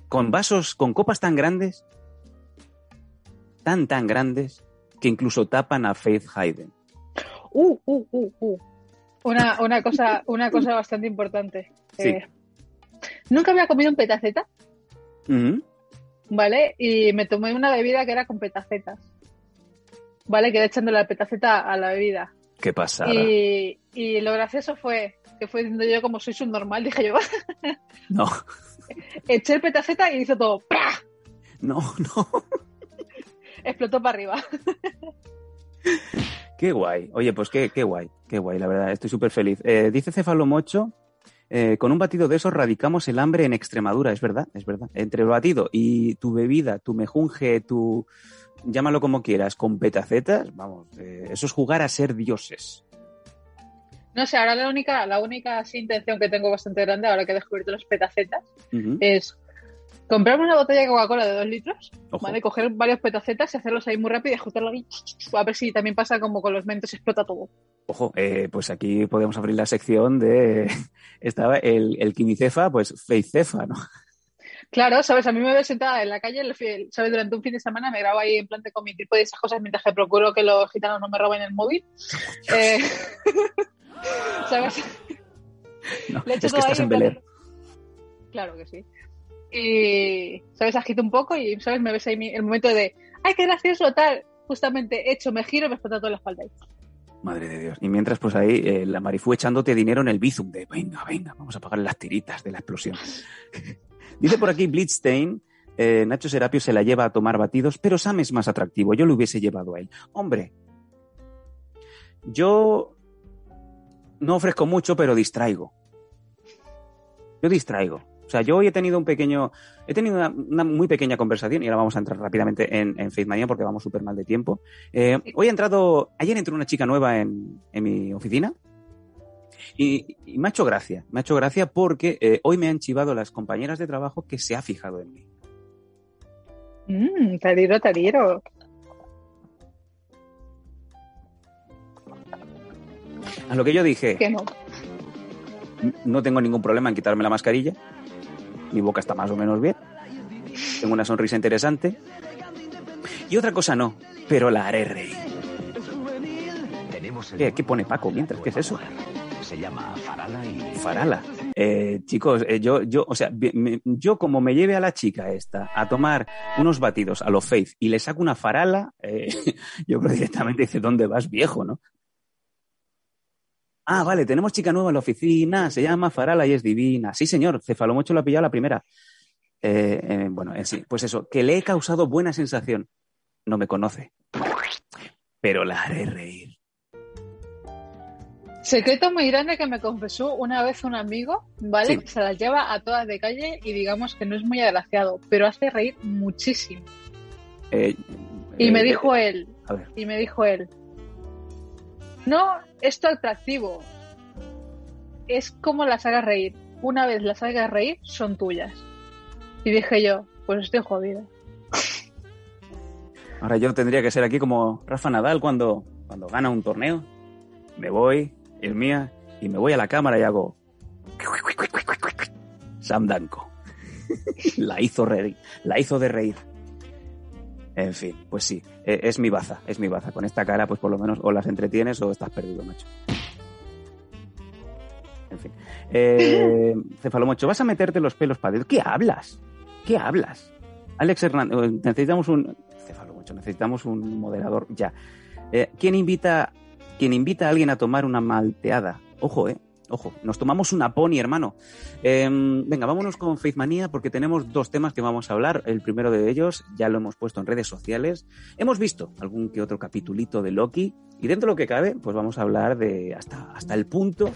con vasos, con copas tan grandes, tan, tan grandes, que incluso tapan a Faith Hayden. Uh, uh, uh, uh. Una, una, cosa, una cosa bastante importante. Sí. Eh, nunca había comido un petaceta, ¿vale? Y me tomé una bebida que era con petacetas. ¿Vale? Quedé echándole la petaceta a la bebida. Qué pasada. Y, y lo gracioso fue que fue diciendo yo como soy subnormal, dije yo, No, eché el petaceta y hizo todo, ¡pra! no, no. explotó para arriba. Qué guay. Oye, pues qué, qué guay, qué guay, la verdad, estoy súper feliz. Eh, dice Cefalomocho, eh, con un batido de esos radicamos el hambre en Extremadura, es verdad, es verdad. Entre el batido y tu bebida, tu mejunje, tu... llámalo como quieras, con petacetas, vamos, eh, eso es jugar a ser dioses. No sé, ahora la única, la única intención que tengo bastante grande, ahora que he descubierto las petacetas, es Comprarme una botella de Coca-Cola de dos litros, Ojo. ¿vale? Coger varios petacetas y hacerlos ahí muy rápido y ajustarlo ahí. A ver si también pasa como con los mentos, explota todo. Ojo, eh, pues aquí podemos abrir la sección de... Estaba el, el quimicefa, pues feicefa, ¿no? Claro, ¿sabes? A mí me veo sentada en la calle, ¿sabes? Durante un fin de semana me grabo ahí en plan con mi tipo y esas cosas mientras que procuro que los gitanos no me roben el móvil. Eh, ¿Sabes? No, Le echo es que todo ahí estás en plan- Bel Air. Claro que sí. Y, ¿sabes? Agito un poco y, ¿sabes? Me ves ahí mi- el momento de, ¡ay, qué gracioso! Tal, justamente hecho, me giro y me explota toda la espalda. ahí. Madre de Dios. Y mientras, pues ahí, eh, la Marifú echándote dinero en el Bizum de, venga, venga, vamos a pagar las tiritas de la explosión. Dice por aquí Blitzstein, eh, Nacho Serapio se la lleva a tomar batidos, pero Sam es más atractivo, yo lo hubiese llevado a él. Hombre, yo no ofrezco mucho, pero distraigo. Yo distraigo. O sea, yo hoy he tenido un pequeño, he tenido una, una muy pequeña conversación y ahora vamos a entrar rápidamente en, en Faith Mania porque vamos súper mal de tiempo. Eh, hoy ha entrado, ayer entró una chica nueva en, en mi oficina y, y me ha hecho gracia, me ha hecho gracia porque eh, hoy me han chivado las compañeras de trabajo que se ha fijado en mí. Mmm, tariro, tariro. A lo que yo dije, Que no. no tengo ningún problema en quitarme la mascarilla, mi boca está más o menos bien, tengo una sonrisa interesante y otra cosa no, pero la haré reír. ¿Qué, qué pone Paco mientras? ¿Qué es eso? Se llama Farala y Farala. Eh, chicos, eh, yo, yo, o sea, me- yo como me lleve a la chica esta a tomar unos batidos a los Faith y le saco una farala, eh, yo creo directamente dice, ¿dónde vas, viejo, no? Ah, vale, tenemos chica nueva en la oficina, se llama Farala y es divina. Sí, señor, Cefalomocho lo ha pillado la primera. Eh, eh, bueno, en sí, pues eso, que le he causado buena sensación. No me conoce, pero la haré reír. Secreto muy grande que me confesó una vez un amigo, ¿vale? Sí. Que se las lleva a todas de calle y digamos que no es muy agraciado, pero hace reír muchísimo. Eh, Y eh, me dijo él, A ver, y me dijo él, no es tu atractivo, es como las hagas reír. Una vez las hagas reír, son tuyas. Y dije yo, pues estoy jodida. Ahora yo tendría que ser aquí como Rafa Nadal cuando, cuando gana un torneo. Me voy, es mía, y me voy a la cámara y hago. Sam Danko. la hizo reír, la hizo de reír. En fin, pues sí, e- es mi baza, es mi baza. Con esta cara, pues por lo menos o las entretienes o estás perdido, macho. En fin. Eh, Cefalomocho, vas a meterte los pelos para adentro. ¿Qué hablas? ¿Qué hablas? Alex Hernández, eh, necesitamos un. Cefalomocho, necesitamos un moderador ya. Eh, ¿quién, invita, ¿Quién invita a alguien a tomar una malteada? Ojo, eh. Ojo, nos tomamos una pony, hermano. Eh, venga, vámonos con Faith Manía porque tenemos dos temas que vamos a hablar. El primero de ellos ya lo hemos puesto en redes sociales. Hemos visto algún que otro capitulito de Loki y dentro de lo que cabe, pues vamos a hablar de hasta, hasta el punto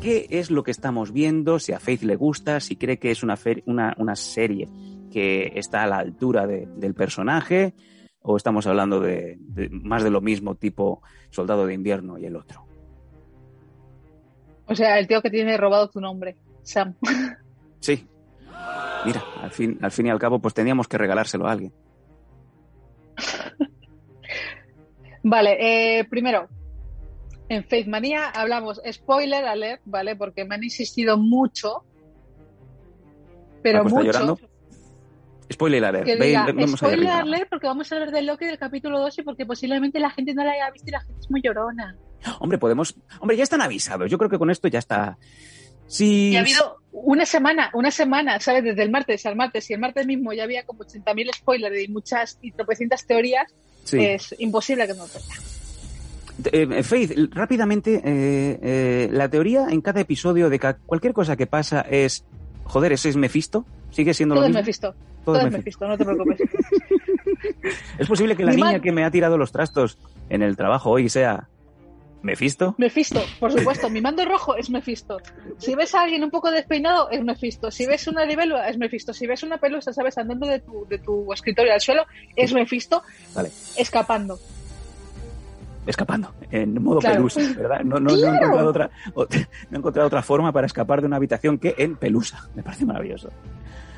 qué es lo que estamos viendo, si a Faith le gusta, si cree que es una, una, una serie que está a la altura de- del personaje o estamos hablando de más de lo mismo tipo Soldado de Invierno y el otro. O sea, el tío que tiene robado tu nombre, Sam. Sí. Mira, al fin, al fin y al cabo, pues teníamos que regalárselo a alguien. Vale, eh, primero, en Faith Manía hablamos spoiler alert, ¿vale? Porque me han insistido mucho, pero Paco está mucho, llorando. Spoiler alert. Ve- diga ve- vamos a ver, spoiler venga. alert porque vamos a hablar de Loki del capítulo 2 y porque posiblemente la gente no la haya visto y la gente es muy llorona. Hombre, podemos. Hombre, ya están avisados. Yo creo que con esto ya está. Sí. Y ha habido una semana, una semana, ¿sabes? Desde el martes al martes y el martes mismo ya había como 80.000 spoilers y muchas y tropecientas teorías, sí. es imposible que no te Eh, Faith, rápidamente, eh, eh, la teoría en cada episodio de ca- cualquier cosa que pasa es. Joder, ¿eso es Mephisto? ¿Sigue siendo Todo lo es mismo? Mephisto, Todo todo es es Mephisto. Mephisto, no te preocupes. ¿Es posible que la Mi niña man- que me ha tirado los trastos en el trabajo hoy sea. Mephisto? Mephisto, por supuesto, mi mando rojo es Mephisto. Si ves a alguien un poco despeinado, es Mephisto. Si ves una libélula, es Mephisto. Si ves una pelusa, ¿sabes? Andando de tu, de tu escritorio al suelo, es Mephisto Vale. escapando. escapando, en modo Claro. pelusa, ¿verdad? No, no, no he encontrado otra, no he encontrado otra forma para escapar de una habitación que en pelusa. Me parece maravilloso.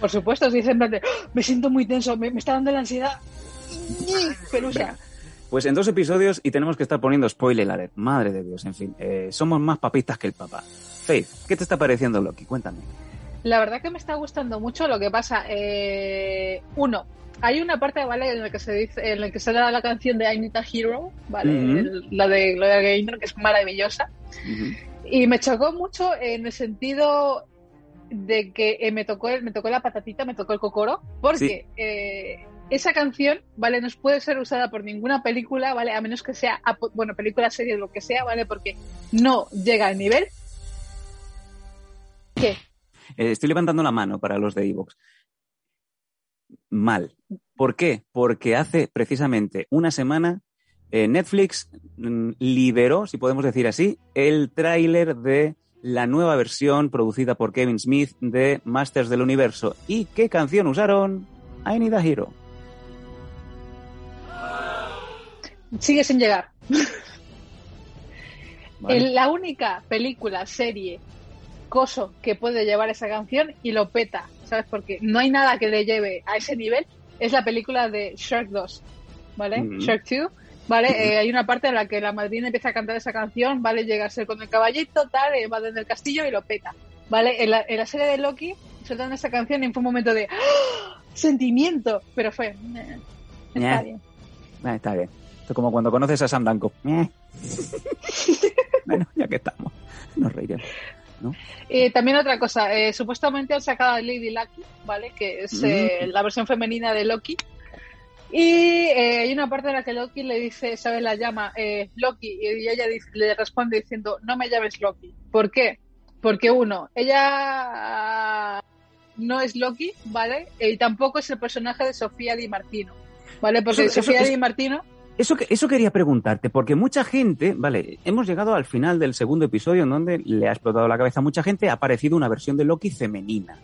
Por supuesto, se dice en plan de, "Ah, me siento muy tenso, me, me está dando la ansiedad. Pelusa. Venga. Pues en dos episodios y tenemos que estar poniendo spoiler alert. Madre de Dios, en fin. eh, somos más papistas que el papá. Faith, ¿qué te está pareciendo Loki? Cuéntame. La verdad que me está gustando mucho lo que pasa. eh, uno, hay una parte, ¿vale? En la que se dice, en la que se da la canción de I Need a Hero, la de Gloria Gaynor, que es maravillosa. Y me chocó mucho en el sentido de que eh, me tocó me tocó la patatita, me tocó el cocoro, porque eh, esa canción, ¿vale? No puede ser usada por ninguna película, ¿vale? A menos que sea, bueno, película, serie, lo que sea, ¿vale? Porque no llega al nivel. ¿Qué? Eh, estoy levantando la mano para los de Evox. Mal. ¿Por qué? Porque hace precisamente una semana eh, Netflix mm, liberó, si podemos decir así, el tráiler de la nueva versión producida por Kevin Smith de Masters del Universo. ¿Y qué canción usaron? I a Hero. Sigue sin llegar. la única película, serie, coso que puede llevar esa canción y lo peta, ¿sabes? Porque no hay nada que le lleve a ese nivel. Es la película de Shark 2, ¿vale? Shark 2, ¿vale? Eh, hay una parte en la que la madrina empieza a cantar esa canción, ¿vale? Llega a ser con el caballito, tal, eh, va desde el castillo y lo peta, ¿vale? En la, en la serie de Loki sueltan esa canción y fue un momento de ¡ah! sentimiento, pero fue... eh, está bien. Ah, está bien. Esto es como cuando conoces a Sam Danko. Eh. bueno, ya que estamos, nos reiremos. Eh, también otra cosa, eh, supuestamente han sacado a Lady Lucky, ¿vale? Que es eh, Mm. la versión femenina de Loki. Y eh, hay una parte en la que Loki le dice, ¿sabes? La llama eh, Loki y ella le responde diciendo, no me llames Loki. ¿Por qué? Porque uno, ella no es Loki, ¿vale? Y tampoco es el personaje de Sofía Di Martino, ¿vale? Porque Eso- Sofía Di Martino Eso, eso quería preguntarte, porque mucha gente, vale, hemos llegado al final del segundo episodio en donde le ha explotado la cabeza a mucha gente, ha aparecido una versión de Loki femenina.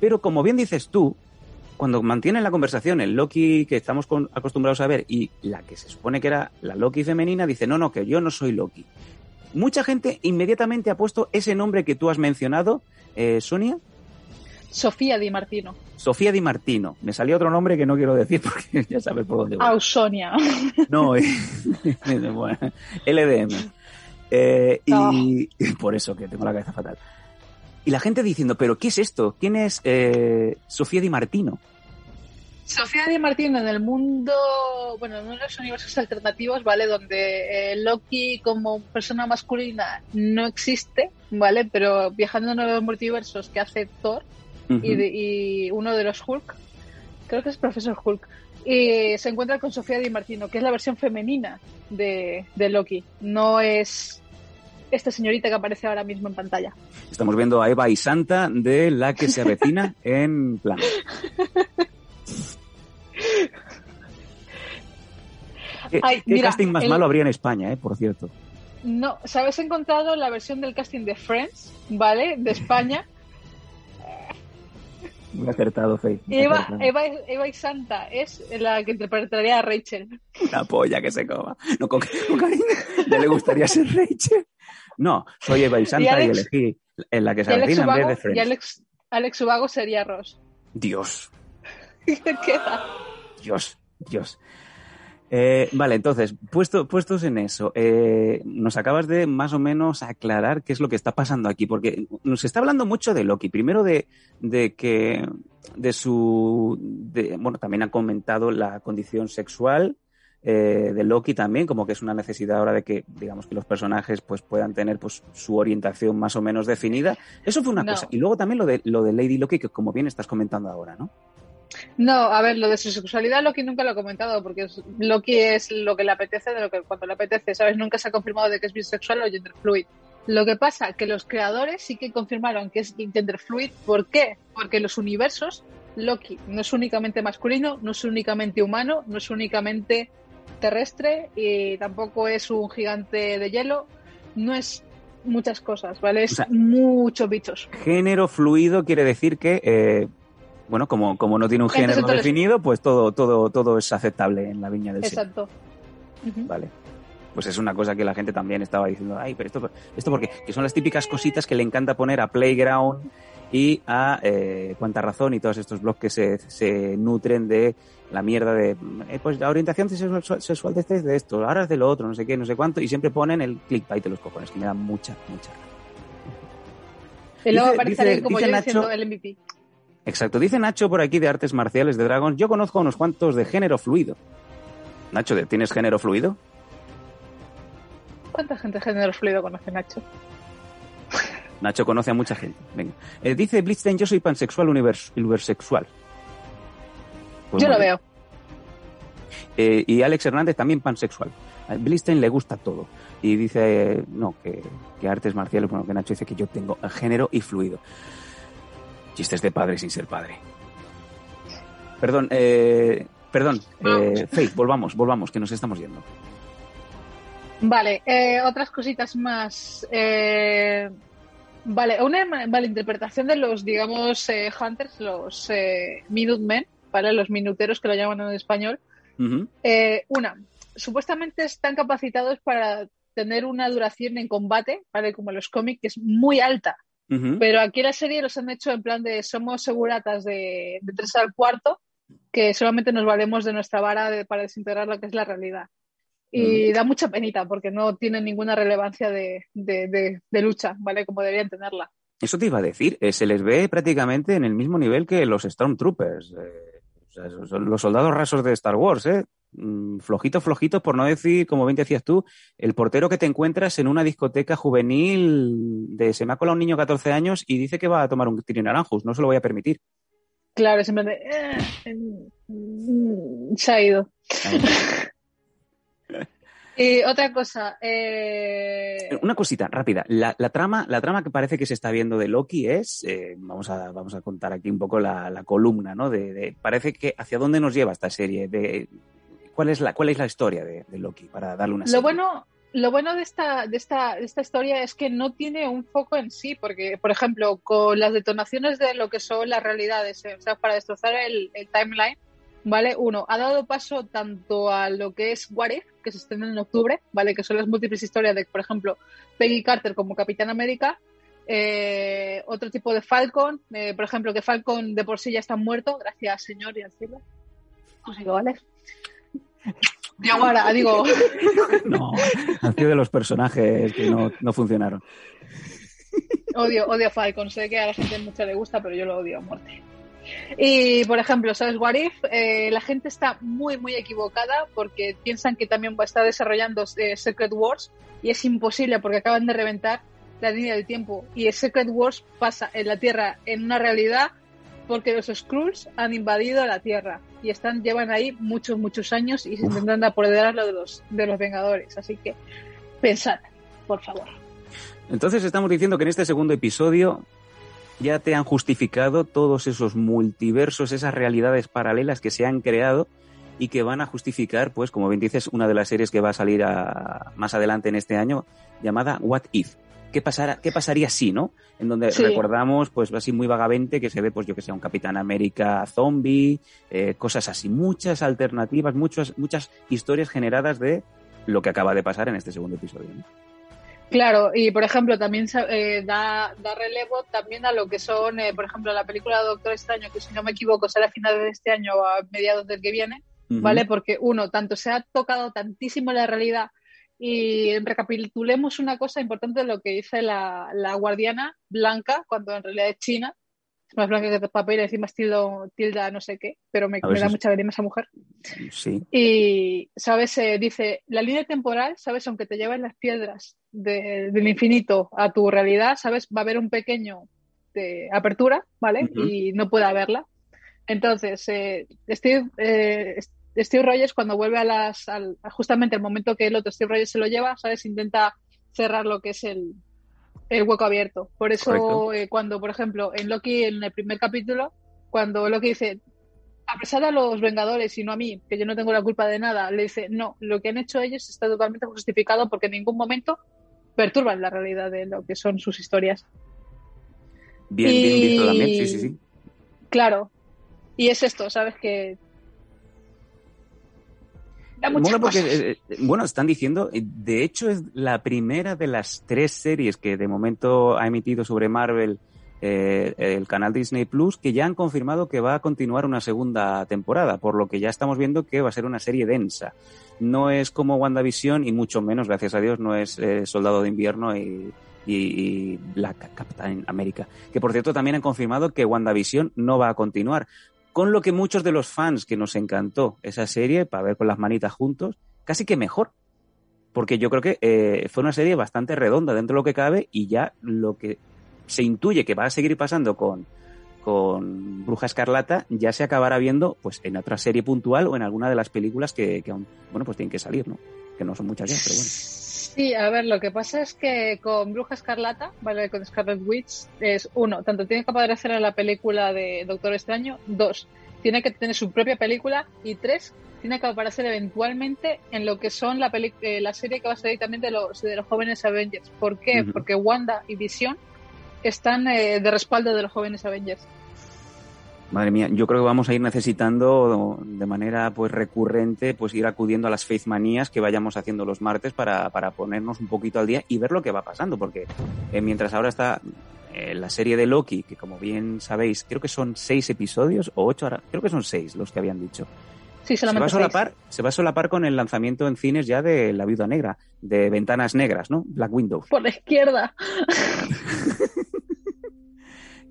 Pero como bien dices tú, cuando mantienen la conversación el Loki que estamos acostumbrados a ver y la que se supone que era la Loki femenina, dice, no, no, que yo no soy Loki. Mucha gente inmediatamente ha puesto ese nombre que tú has mencionado, eh, Sonia, Sofía Di Martino. Sofía Di Martino. Me salía otro nombre que no quiero decir porque ya sabes por dónde voy. Ausonia. No, eh, bueno, LDM. Eh, y por eso que tengo la cabeza fatal. Y la gente diciendo, ¿pero qué es esto? ¿Quién es eh, Sofía Di Martino? Sofía Di Martino en el mundo, bueno, en uno de los universos alternativos, ¿vale? Donde eh, Loki como persona masculina no existe, ¿vale? Pero viajando en los multiversos que hace Thor y, de- y uno de los Hulk, creo que es Profesor Hulk, y se encuentra con Sofía Di Martino, que es la versión femenina de, de Loki. No es esta señorita que aparece ahora mismo en pantalla. Estamos viendo a Eva y Santa de la que se avecina en plan. ¿Qué, Ay, qué mira, casting más el- malo habría en España, eh, por cierto? No, ¿sabes? He encontrado la versión del casting de Friends, ¿vale? De España. Muy acertado, Faye. muy Eva, acertado. Eva, Eva y Santa es la que interpretaría a Rachel. La polla que se coma. No, con, con cariño. ¿Ya le gustaría ser Rachel? No, soy Eva y Santa y, Alex- elegí en la que Y se avecina en vez de y Friends. Alex, Alex Ubago sería Ross. Dios, ¿Qué queda? Dios, Dios. Eh, vale, entonces, puesto, puestos en eso, eh, nos acabas de más o menos aclarar qué es lo que está pasando aquí, porque nos está hablando mucho de Loki. Primero de, de que, de su, de- bueno, también ha comentado la condición sexual eh, de Loki también, como que es una necesidad ahora de que, digamos, que los personajes pues puedan tener pues su orientación más o menos definida. Eso fue una No. cosa. Y luego también lo de, lo de Lady Loki, que como bien estás comentando ahora, ¿no? No, a ver, lo de su sexualidad Loki nunca lo ha comentado, porque Loki es lo que le apetece de lo que cuando le apetece, ¿sabes? Nunca se ha confirmado de que es bisexual o genderfluid. Lo que pasa que los creadores sí que confirmaron que es genderfluid. ¿Por qué? Porque los universos, Loki no es únicamente masculino, no es únicamente humano, no es únicamente terrestre y tampoco es un gigante de hielo, no es muchas cosas, ¿vale? Es O sea- muchos bichos. Género fluido quiere decir que, eh, bueno, como, como no tiene un género Entonces, definido, pues todo, todo, todo es aceptable en la viña del. Exacto. Vale. Pues es una cosa que la gente también estaba diciendo, ay, pero esto, esto porque que son las típicas cositas que le encanta poner a Playground y a eh, Cuánta Razón y todos estos blogs que se, se nutren de la mierda de, eh, pues la orientación sexual, sexual de este es de esto, ahora es de lo otro, no sé qué, no sé cuánto, y siempre ponen el clickbait de los cojones, que me da mucha, mucha. Y luego Dice- dice- como dice yo Nacho- diciendo el MVP. Exacto. Dice Nacho por aquí de artes marciales de Dragons. Yo conozco a unos cuantos de género fluido. Nacho, ¿tienes género fluido? ¿Cuánta gente de género fluido conoce Nacho? Nacho conoce a mucha gente. Venga. Eh, dice Blitzstein, yo soy pansexual univers ubersexual. Pues yo lo bien. veo. Eh, y Alex Hernández también pansexual. A Blitzstein le gusta todo. Y dice, eh, no, que, que artes marciales, bueno, que Nacho dice que yo tengo género y fluido. Chistes de padre sin ser padre. Perdón, eh, perdón, eh, Faith, volvamos, volvamos, que nos estamos yendo. Vale, eh, otras cositas más. Eh, vale, una ma- malinterpretación de los, digamos, eh, Hunters, los eh, Minutemen, ¿vale? Los minuteros que lo llaman en español. Eh, una, supuestamente están capacitados para tener una duración en combate, ¿vale? Como en los cómics, que es muy alta. Pero aquí la serie los han hecho en plan de somos seguratas de, de tres al cuarto, que solamente nos valemos de nuestra vara de- para desintegrar lo que es la realidad. Y da mucha penita porque no tienen ninguna relevancia de, de- de- de lucha, ¿vale? Como deberían tenerla. Eso te iba a decir, eh, se les ve prácticamente en el mismo nivel que los Stormtroopers. eh, o sea, son los soldados rasos de Star Wars, ¿eh? Mm, Flojito, flojito, por no decir, como bien decías tú, el portero que te encuentras en una discoteca juvenil de se me ha colado un niño de 14 años y dice que va a tomar un tiro naranjos, no se lo voy a permitir. Claro, es en plan de, eh, mm, se ha ido. Y otra cosa, eh, Una cosita rápida. La, la trama, la trama que parece que se está viendo de Loki es, eh, vamos, a, vamos a contar aquí un poco la, la columna, ¿no? De, de- parece que hacia dónde nos lleva esta serie. De, ¿cuál, es la, ¿Cuál es la historia de, de Loki? Para darle una Lo serie? bueno, lo bueno de esta, de esta, de esta historia es que no tiene un foco en sí, porque, por ejemplo, con las detonaciones de lo que son las realidades, eh, o sea, para destrozar el, el timeline, ¿vale? Uno, ha dado paso tanto a lo que es What If, que se estrena en octubre, ¿vale? Que son las múltiples historias de, por ejemplo, Peggy Carter como Capitán América, eh, otro tipo de Falcon, eh, por ejemplo, que Falcon de por sí ya está muerto, gracias señor y al cielo. Pues ahora digo, No, han sido de los personajes que no, no funcionaron. Odio, odio a Falcon. Sé que a la gente mucho le gusta, pero yo lo odio a muerte. Y, por ejemplo, ¿sabes? What If? Eh, la gente está muy, muy equivocada porque piensan que también va a estar desarrollando eh, Secret Wars y es imposible porque acaban de reventar la línea del tiempo. Y el Secret Wars pasa en la Tierra en una realidad porque los Skrulls han invadido la Tierra y están llevan ahí muchos, muchos años y se intentan apoderarlo de los, de los Vengadores. Así que pensad, por favor. Entonces estamos diciendo que en este segundo episodio ya te han justificado todos esos multiversos, esas realidades paralelas que se han creado y que van a justificar, pues como bien dices, una de las series que va a salir a- más adelante en este año, llamada What If. ¿Qué, pasara, ¿Qué pasaría si, no? En donde Sí. recordamos, pues así muy vagamente, que se ve, pues yo que sé, un Capitán América zombie, eh, cosas así, muchas alternativas, muchas, muchas historias generadas de lo que acaba de pasar en este segundo episodio. ¿no? Claro, y por ejemplo, también eh, da, da relevo también a lo que son, eh, por ejemplo, la película Doctor Extraño, que si no me equivoco será a finales de este año o a mediados del que viene. ¿vale? Porque uno, tanto se ha tocado tantísimo la realidad y recapitulemos una cosa importante de lo que dice la, la guardiana blanca, cuando en realidad es china, es más blanca que el papel encima es tildo- tilda no sé qué, pero me, me da mucha vergüenza esa mujer. Sí. Y, ¿sabes? Eh, dice, la línea temporal, ¿sabes? Aunque te lleven las piedras de- del infinito a tu realidad, ¿sabes? Va a haber un pequeño de apertura, ¿vale? Ujú. Y no puede haberla. Entonces, eh, Steve, eh, Steve Rogers, cuando vuelve a las, al, justamente el momento que el otro Steve Rogers se lo lleva, ¿sabes? Intenta cerrar lo que es el, el hueco abierto. Por eso, eh, cuando, por ejemplo, en Loki, en el primer capítulo, cuando Loki dice, apresar a los Vengadores y no a mí, que yo no tengo la culpa de nada, le dice, no, lo que han hecho ellos está totalmente justificado porque en ningún momento perturban la realidad de lo que son sus historias. Bien, Y- bien visto también, sí, sí, sí. Claro. Y es esto, ¿sabes? Que Da muchas porque, cosas. eh, eh, bueno, están diciendo, eh, de hecho es la primera de las tres series que de momento ha emitido sobre Marvel eh, el canal Disney Plus, que ya han confirmado que va a continuar una segunda temporada, por lo que ya estamos viendo que va a ser una serie densa. No es como WandaVision y mucho menos, gracias a Dios, no es eh, Soldado de Invierno y, y, y Black Captain America. Que por cierto también han confirmado que WandaVision no va a continuar. Con lo que muchos de los fans que nos encantó esa serie, para ver con las manitas juntos, casi que mejor. Porque yo creo que eh, fue una serie bastante redonda dentro de lo que cabe y ya lo que se intuye que va a seguir pasando con, con Bruja Escarlata ya se acabará viendo pues en otra serie puntual o en alguna de las películas que, que aún, bueno, pues tienen que salir, ¿no? Que no son muchas ya, pero bueno. Sí, a ver, lo que pasa es que con Bruja Escarlata, ¿vale? Con Scarlet Witch, es uno, tanto tiene que aparecer en la película de Doctor Extraño, dos, tiene que tener su propia película, y tres, tiene que aparecer eventualmente en lo que son la, peli- eh, la serie que va a salir también de los, de los jóvenes Avengers. ¿Por qué? Porque Wanda y Vision están eh, de respaldo de los jóvenes Avengers. Madre mía, yo creo que vamos a ir necesitando de manera pues recurrente pues ir acudiendo a las Faith Manías que vayamos haciendo los martes para, para ponernos un poquito al día y ver lo que va pasando, porque eh, mientras ahora está eh, la serie de Loki, que como bien sabéis, creo que son seis episodios o ocho, ahora, creo que son seis los que habían dicho. Sí, Se va, a solapar, se va a solapar con el lanzamiento en cines ya de La Viuda Negra, de Ventanas Negras, ¿no? Black Windows. Por la izquierda.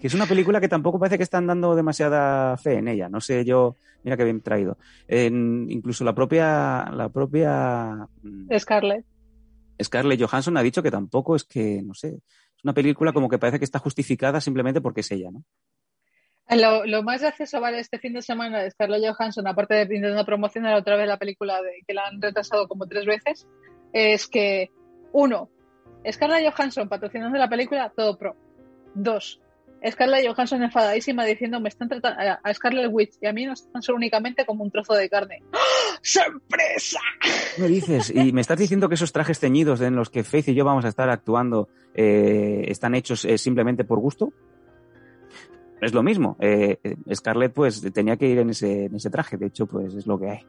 Que es una película que tampoco parece que están dando demasiada fe en ella. No sé yo, mira qué bien traído. En- incluso la propia, la propia mm, Scarlett. Scarlett Johansson ha dicho que tampoco es que, no sé, es una película como que parece que está justificada simplemente porque es ella, ¿no? Lo, lo más gracioso, ¿vale? Este fin de semana de Scarlett Johansson, aparte de intentando promocionar otra vez la película de, que la han retrasado como tres veces, es que, uno, Scarlett Johansson patrocinando la película, todo pro. Dos, Scarlett Johansson enfadadísima diciendo me están tratando a Scarlett Witch y a mí nos están solo únicamente como un trozo de carne. ¡Sorpresa! ¿Qué me dices? Y me estás diciendo que esos trajes teñidos en los que Faith y yo vamos a estar actuando eh, están hechos eh, simplemente por gusto. Es lo mismo. Eh, Scarlett, pues, tenía que ir en ese, en ese traje. De hecho, pues, es lo que hay.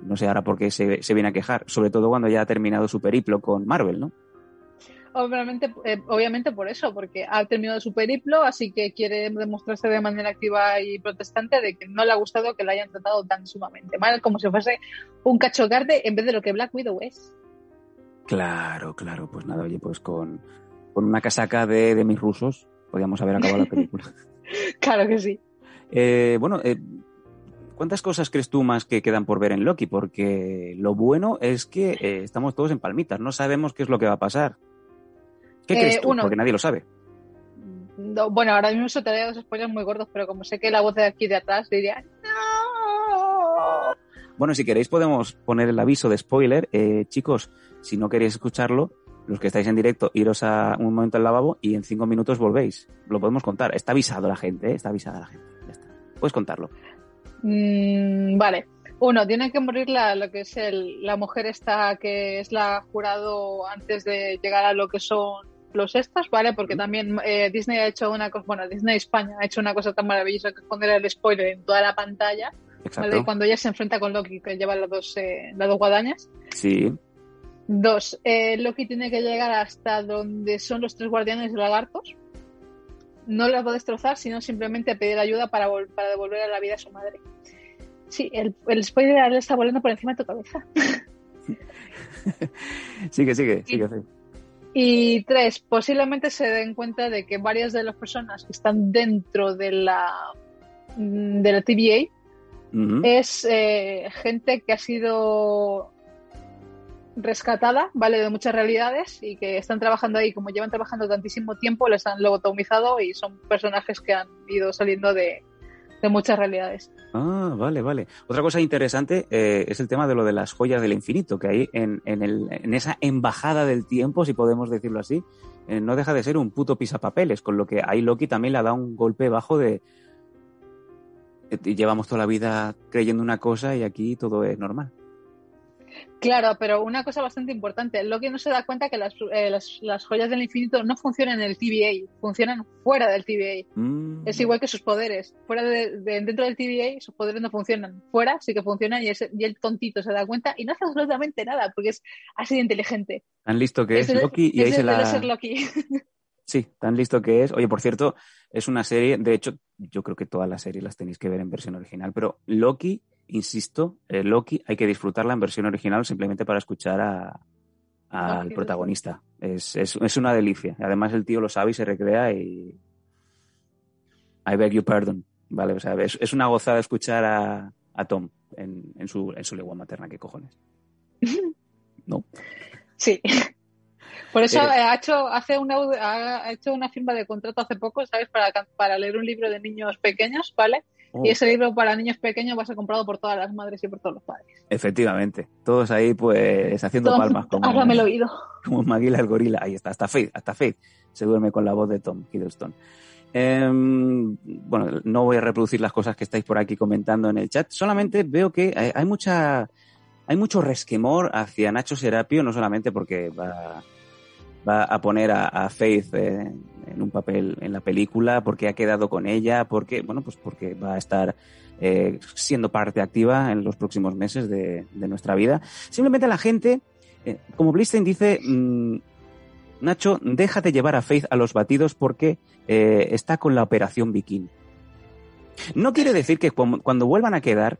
No sé ahora por qué se, se viene a quejar. Sobre todo cuando ya ha terminado su periplo con Marvel, ¿no? Obviamente, eh, obviamente por eso, porque ha terminado su periplo, así que quiere demostrarse de manera activa y protestante de que no le ha gustado que la hayan tratado tan sumamente mal, como si fuese un cacho carde en vez de lo que Black Widow es. Claro, claro. Pues nada, oye, pues con, con una casaca de, de mis rusos podíamos haber acabado la película. Claro que sí. Eh, bueno, eh, ¿cuántas cosas crees tú más que quedan por ver en Loki? Porque lo bueno es que eh, estamos todos en palmitas, no sabemos qué es lo que va a pasar. ¿Qué Eh, crees tú? uno. Porque nadie lo sabe. No, bueno, ahora mismo eso te daré dos spoilers muy gordos, pero como sé que la voz de aquí de atrás diría ¡No! Bueno, si queréis podemos poner el aviso de spoiler. Eh, chicos, si no queréis escucharlo, los que estáis en directo, iros a un momento al lavabo y en cinco minutos volvéis. Lo podemos contar. Está avisado la gente, ¿eh? está avisada la gente. Ya está. Puedes contarlo. Mm, vale. Uno, tiene que morir la, lo que es el, la mujer esta que es la jurado antes de llegar a lo que son los estos, ¿vale? Porque también eh, Disney ha hecho una cosa, bueno, Disney España ha hecho una cosa tan maravillosa que es poner el spoiler en toda la pantalla. Cuando ella se enfrenta con Loki, que lleva las dos, eh, las dos guadañas. Sí. Dos, eh, Loki tiene que llegar hasta donde son los tres guardianes de lagartos. No los va a destrozar, sino simplemente pedir ayuda para, para devolver a la vida a su madre. Sí, el, el spoiler le está volando por encima de tu cabeza. Sigue, sigue, sigue. sigue. Y tres, posiblemente se den cuenta de que varias de las personas que están dentro de la, mm, de la TVA es eh, gente que ha sido rescatada, ¿vale? De muchas realidades y que están trabajando ahí, como llevan trabajando tantísimo tiempo, les han lobotomizado y son personajes que han ido saliendo de, muchas realidades. Ah, vale, vale. Otra cosa interesante eh, es el tema de lo de las joyas del infinito, que hay en, en, el, en esa embajada del tiempo, si podemos decirlo así, eh, no deja de ser un puto pisapapeles, con lo que ahí Loki también le dado un golpe bajo de... Llevamos toda la vida creyendo una cosa y aquí todo es normal. Claro, pero una cosa bastante importante, Loki no se da cuenta que las, eh, las, las joyas del infinito no funcionan en el TVA, funcionan fuera del TVA. Mm. Es igual que sus poderes. Fuera de, de- dentro del TVA, sus poderes no funcionan. Fuera sí que funcionan y, el tontito se da cuenta y no hace absolutamente nada porque es así de inteligente. Tan listo que es, Loki y ahí se la... ser Loki. Sí, tan listo que es. Oye, por cierto, es una serie, de hecho, yo creo que todas las series las tenéis que ver en versión original, pero Loki, insisto, eh, Loki hay que disfrutarla en versión original simplemente para escuchar a- al Loki, protagonista. Es, es, es una delicia. Además, el tío lo sabe y se recrea y... I beg your pardon. Vale, o sea, es, es una gozada escuchar a, a Tom en, en su, en su lengua materna. ¿Qué cojones? No. Sí. Por eso Eh. eh, ha hecho hace una ha hecho una firma de contrato hace poco, ¿sabes? Para, para leer un libro de niños pequeños, ¿vale? Oh. Y ese libro para niños pequeños va a ser comprado por todas las madres y por todos los padres. Efectivamente. Todos ahí, pues, haciendo Tom, palmas. Como, háblame el oído. como Maguila el gorila. Ahí está, hasta Faith, hasta Faith se duerme con la voz de Tom Hiddleston. Em, bueno, no voy a reproducir las cosas que estáis por aquí comentando en el chat. Solamente veo que hay, hay mucha, hay mucho resquemor hacia Nacho Serapio, no solamente porque va, va a poner a, Faith eh, en un papel en la película, porque ha quedado con ella, porque, bueno, pues porque va a estar eh, siendo parte activa en los próximos meses de, nuestra vida. Simplemente la gente, eh, como Blistein dice, mm, Nacho, déjate llevar a Faith a los batidos porque está con la operación bikini. No quiere decir que cuando vuelvan a quedar,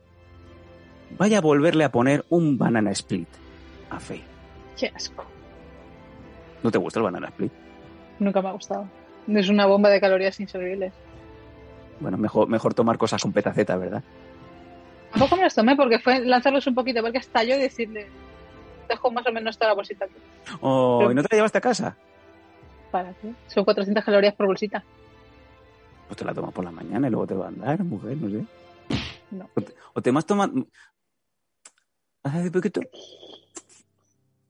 vaya a volverle a poner un banana split a Faith. Qué asco. ¿No te gusta el banana split? Nunca me ha gustado. Es una bomba de calorías inservibles. Bueno, mejor, mejor tomar cosas con petaceta, ¿verdad? Tampoco me los tomé porque fue lanzarlos un poquito, porque hasta yo y decirle, dejo más o menos toda la bolsita aquí. Oh, Pero- ¿y no te la llevaste a casa? ¿Para qué? Son 400 calorías por bolsita. Pues te la tomas por la mañana y luego te va a andar, mujer, no sé. No. O te, o te más tomas... Ay, poquito.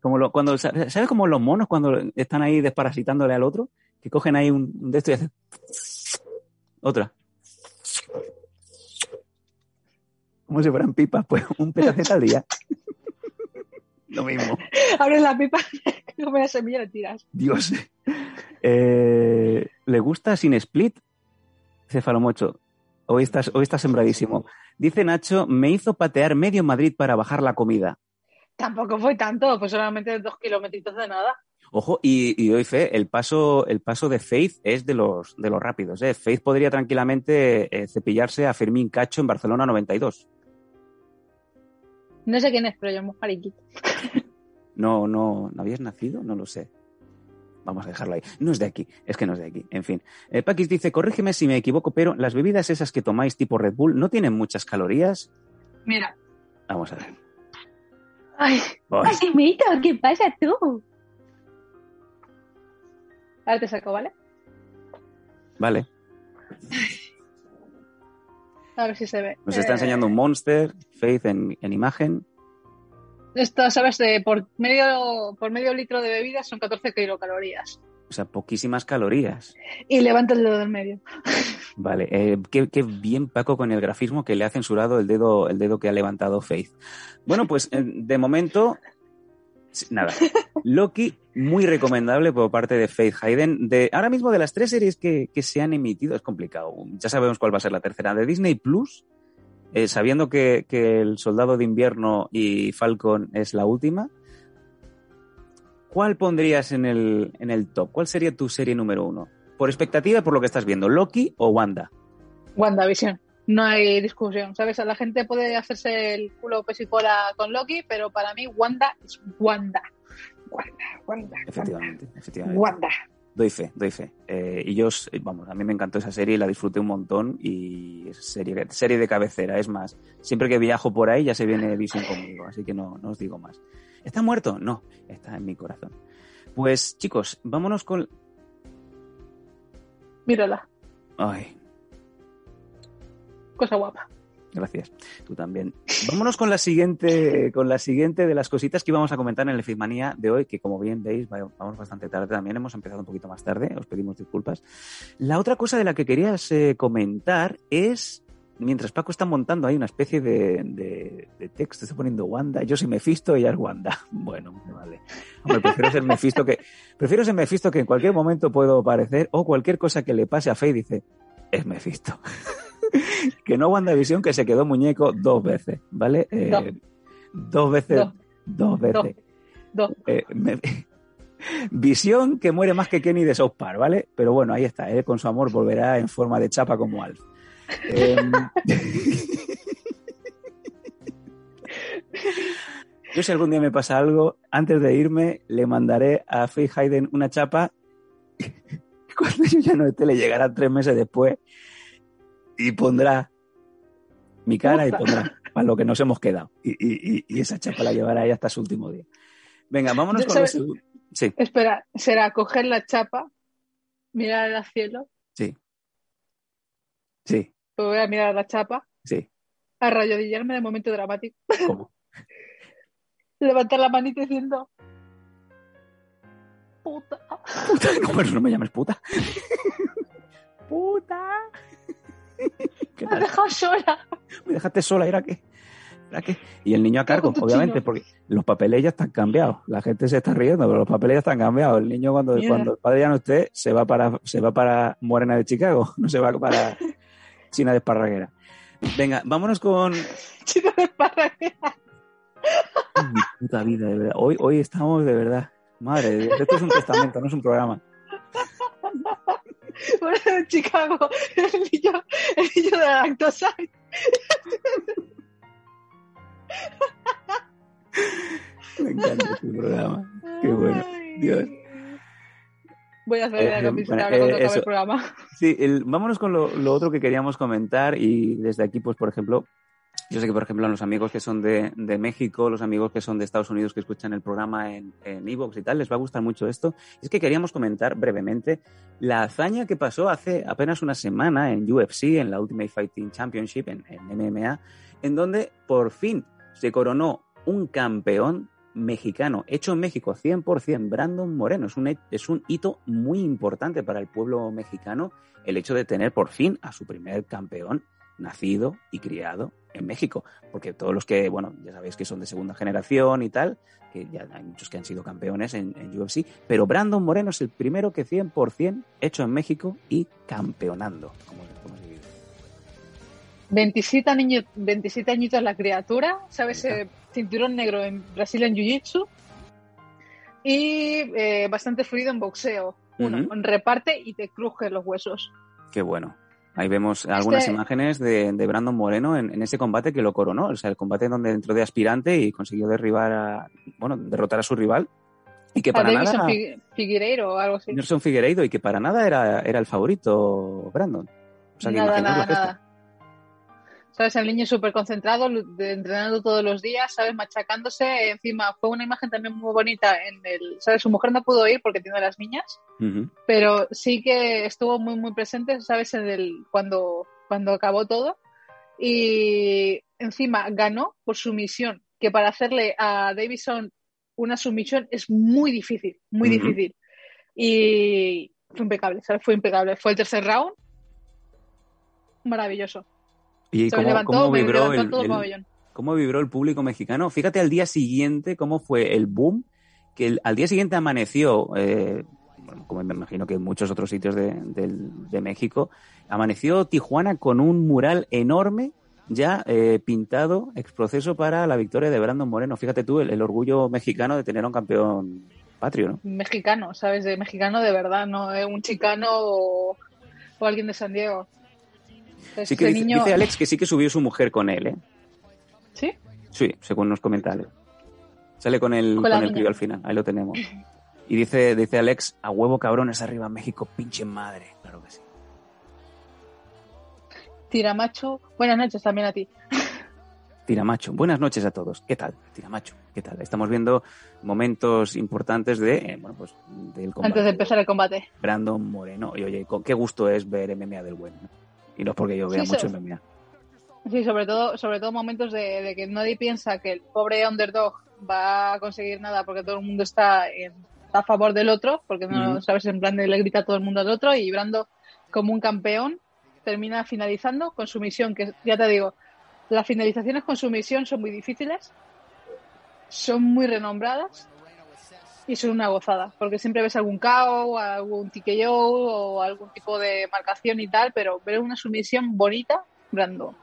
Como lo, cuando, ¿Sabes como los monos cuando están ahí desparasitándole al otro? Que cogen ahí un, un de esto y hacen... Otra. Como si fueran pipas, pues un pedacito al día. Lo mismo. Abres la pipa, comes la semilla y la tiras. Dios. Eh, ¿Le gusta sin split? Cefalomocho. Hoy estás, hoy estás sembradísimo. Dice Nacho, me hizo patear medio Madrid para bajar la comida. Tampoco fue tanto, pues solamente dos kilómetros de nada. Ojo, y, y doy fe, el paso, el paso de Faith es de los, de los rápidos. ¿eh? Faith podría tranquilamente eh, cepillarse a Fermín Cacho en Barcelona 92. No sé quién es, pero yo me mariquita. No, no, ¿no habías nacido? No lo sé. Vamos a dejarlo ahí. No es de aquí, es que no es de aquí. En fin. Eh, Paquis dice, corrígeme si me equivoco, pero las bebidas esas que tomáis tipo Red Bull no tienen muchas calorías. Mira. Vamos a ver. Ay, Voy. Mito, ¿qué pasa tú? Ahora te saco, ¿vale? Vale. A ver si se ve. Nos está Eh, enseñando un monster, Faith en, en imagen. Esto, ¿sabes? De por medio, por medio litro de bebida son 14 kilocalorías. O sea, poquísimas calorías. Y levanta el dedo del medio. Vale, eh, qué, qué bien Paco con el grafismo que le ha censurado el dedo, el dedo que ha levantado Faith. Bueno, pues eh, de momento, nada. Loki, muy recomendable por parte de Faith Hayden. De, ahora mismo de las tres series que, que se han emitido, es complicado. Ya sabemos cuál va a ser la tercera. De Disney Plus, eh, sabiendo que, que El Soldado de Invierno y Falcon es la última, ¿cuál pondrías en el, en el top? ¿Cuál sería tu serie número uno? Por expectativa, por lo que estás viendo, ¿Loki o Wanda? WandaVision. No hay discusión, ¿sabes? La gente puede hacerse el culo pesicola con Loki, pero para mí Wanda es Wanda. Wanda, Wanda, Efectivamente, efectivamente. Wanda. Doy fe, doy fe. Eh, y yo, os- vamos, a mí me encantó esa serie, la disfruté un montón y es serie, serie de cabecera. Es más, siempre que viajo por ahí ya se viene Vision conmigo, así que no, no os digo más. ¿Está muerto? No, está en mi corazón. Pues chicos, vámonos con... Mírala, Ay, cosa guapa. Gracias. Tú también. Vámonos con la siguiente, con la siguiente de las cositas que íbamos a comentar en el Fitmanía de hoy, que como bien veis, va- vamos bastante tarde también, hemos empezado un poquito más tarde, os pedimos disculpas. La otra cosa de la que querías eh, comentar es mientras Paco está montando ahí una especie de, de, de texto, está poniendo Wanda, yo soy Mephisto y ella es Wanda. Bueno, vale. Hombre, prefiero ser Mephisto que, prefiero ser Mephisto que en cualquier momento puedo aparecer o cualquier cosa que le pase a Faye dice, es Mephisto. que no WandaVision que se quedó muñeco dos veces, ¿vale? Eh, No. Dos veces, No. dos veces. No. Eh, me- Visión que muere más que Kenny de South Park, ¿vale? Pero bueno, ahí está, él con su amor volverá en forma de chapa como Alf. Em, Yo si algún día me pasa algo, antes de irme le mandaré a Faye Hayden una chapa. Cuando yo ya no esté, le llegará tres meses después y pondrá mi cara y pondrá para lo que nos hemos quedado. Y, y- y- y esa chapa la llevará ahí hasta su último día. Venga, vámonos Yo con segundo. Sí, Espera, será coger la chapa, mirar al cielo, sí. Sí, volver a mirar la chapa, sí. arrodillarme de momento dramático, ¿Cómo? levantar la manita diciendo puta. Puta, no, me llames puta. puta. ¿Qué Me has tal? dejado sola. me dejaste sola, ¿era qué? ¿Era qué? Y el niño a cargo, obviamente, chino. porque los papeles ya están cambiados. La gente se está riendo, pero los papeles ya están cambiados. El niño cuando, Mierda. cuando el padre ya no esté, se va para, se va para Morena de Chicago, no se va para China de Esparraguera. Venga, vámonos con Chico de Esparraguera. Mi puta vida, de verdad. Hoy, hoy estamos de verdad. Madre esto es un testamento, no es un programa. Bueno, en Chicago, el niño, el niño de la lactosa. Me encanta este programa. Qué bueno. Dios. Voy a hacer Eh, la camiseta bueno, ahora cuando eh, acabe el programa. Sí, el- vámonos con lo, lo otro que queríamos comentar y desde aquí, pues, por ejemplo, yo sé que, por ejemplo, a los amigos que son de, de México, los amigos que son de Estados Unidos que escuchan el programa en en Evox y tal, les va a gustar mucho esto. Es que queríamos comentar brevemente la hazaña que pasó hace apenas una semana en UFC, en la Ultimate Fighting Championship, en, en MMA, en donde por fin se coronó un campeón mexicano, hecho en México 100%, Brandon Moreno. Es un, es un hito muy importante para el pueblo mexicano el hecho de tener por fin a su primer campeón nacido y criado en México. Porque todos los que, bueno, ya sabéis que son de segunda generación y tal, que ya hay muchos que han sido campeones en, UFC, pero Brandon Moreno es el primero que 100% hecho en México y campeonando. 27, años, 27 añitos la criatura, ¿sabes? Eh, cinturón negro en Brasil en Jiu-Jitsu y eh, bastante fluido en boxeo. Uno, reparte y te cruje los huesos. Qué bueno. Ahí vemos algunas Este- imágenes de, de Brandon Moreno en, en ese combate que lo coronó. O sea, el combate donde entró de aspirante y consiguió derribar a, bueno, derrotar a su rival. Y que para nada, Fig- Figueiredo o algo así. Nelson Figueiredo, y que para nada era, era el favorito Brandon. O sea, que nada, nada. ¿Sabes? El niño súper concentrado, entrenando todos los días, ¿sabes? Machacándose. Encima, fue una imagen también muy bonita en el... ¿Sabes? Su mujer no pudo ir porque tiene a las niñas, pero sí que estuvo muy, muy presente, ¿sabes? En el, cuando, cuando acabó todo. Y encima ganó por sumisión, que para hacerle a Davison una sumisión es muy difícil, muy difícil. Y fue impecable, ¿sabes? Fue impecable. Fue el tercer round. Maravilloso. Y cómo, levantó, cómo vibró el, el cómo vibró el público mexicano. Fíjate al día siguiente cómo fue el boom, que el- al día siguiente amaneció, eh, bueno, como me imagino que en muchos otros sitios de, del- de México, amaneció Tijuana con un mural enorme ya eh, pintado, ex proceso para la victoria de Brandon Moreno. Fíjate tú el, el orgullo mexicano de tener a un campeón patrio, ¿no? Mexicano, ¿sabes? De mexicano de verdad, no eh, un chicano o, o alguien de San Diego. Entonces, Sí que dice, niño... dice Alex que sí que subió su mujer con él, ¿eh? ¿Sí? Sí, según nos comenta Alex. Sale con el, Con el crío al final, ahí lo tenemos. Y dice, dice Alex, a huevo cabrones arriba México, pinche madre. Claro que sí. Tiramacho. Buenas noches también a ti. Tiramacho, buenas noches a todos. ¿Qué tal? Tiramacho, ¿qué tal? Estamos viendo momentos importantes de, eh, bueno, pues, del combate. Antes de empezar el combate. Brandon Moreno. Y oye, qué gusto es ver MMA del bueno. Y no es porque yo vea Sí, mucho sí. MMA. Sí, sobre todo, sobre todo momentos de, de que nadie piensa que el pobre underdog va a conseguir nada porque todo el mundo está en- a favor del otro, porque no sabes, en plan de le grita a todo el mundo al otro y Brando como un campeón termina finalizando con su misión, que ya te digo, las finalizaciones con su misión son muy difíciles, son muy renombradas y son una gozada, porque siempre ves algún KO, algún TKO o algún tipo de marcación y tal, pero ver una sumisión bonita, Brando.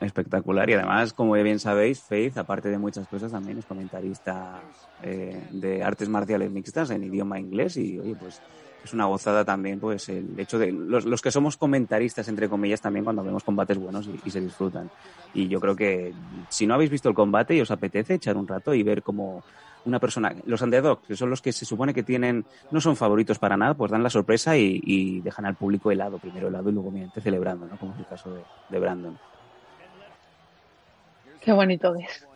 Espectacular y además, como bien sabéis, Faith, aparte de muchas cosas, también es comentarista eh, de artes marciales mixtas en idioma inglés y, oye, pues es una gozada también, pues el hecho de los, los que somos comentaristas, entre comillas, también cuando vemos combates buenos y, y se disfrutan. Y yo creo que si no habéis visto el combate y os apetece echar un rato y ver cómo una persona, los underdogs, que son los que se supone que tienen, no son favoritos para nada, pues dan la sorpresa y, y dejan al público helado, primero helado y luego obviamente celebrando, ¿no? Como es el caso de, de Brandon. Qué bonito es.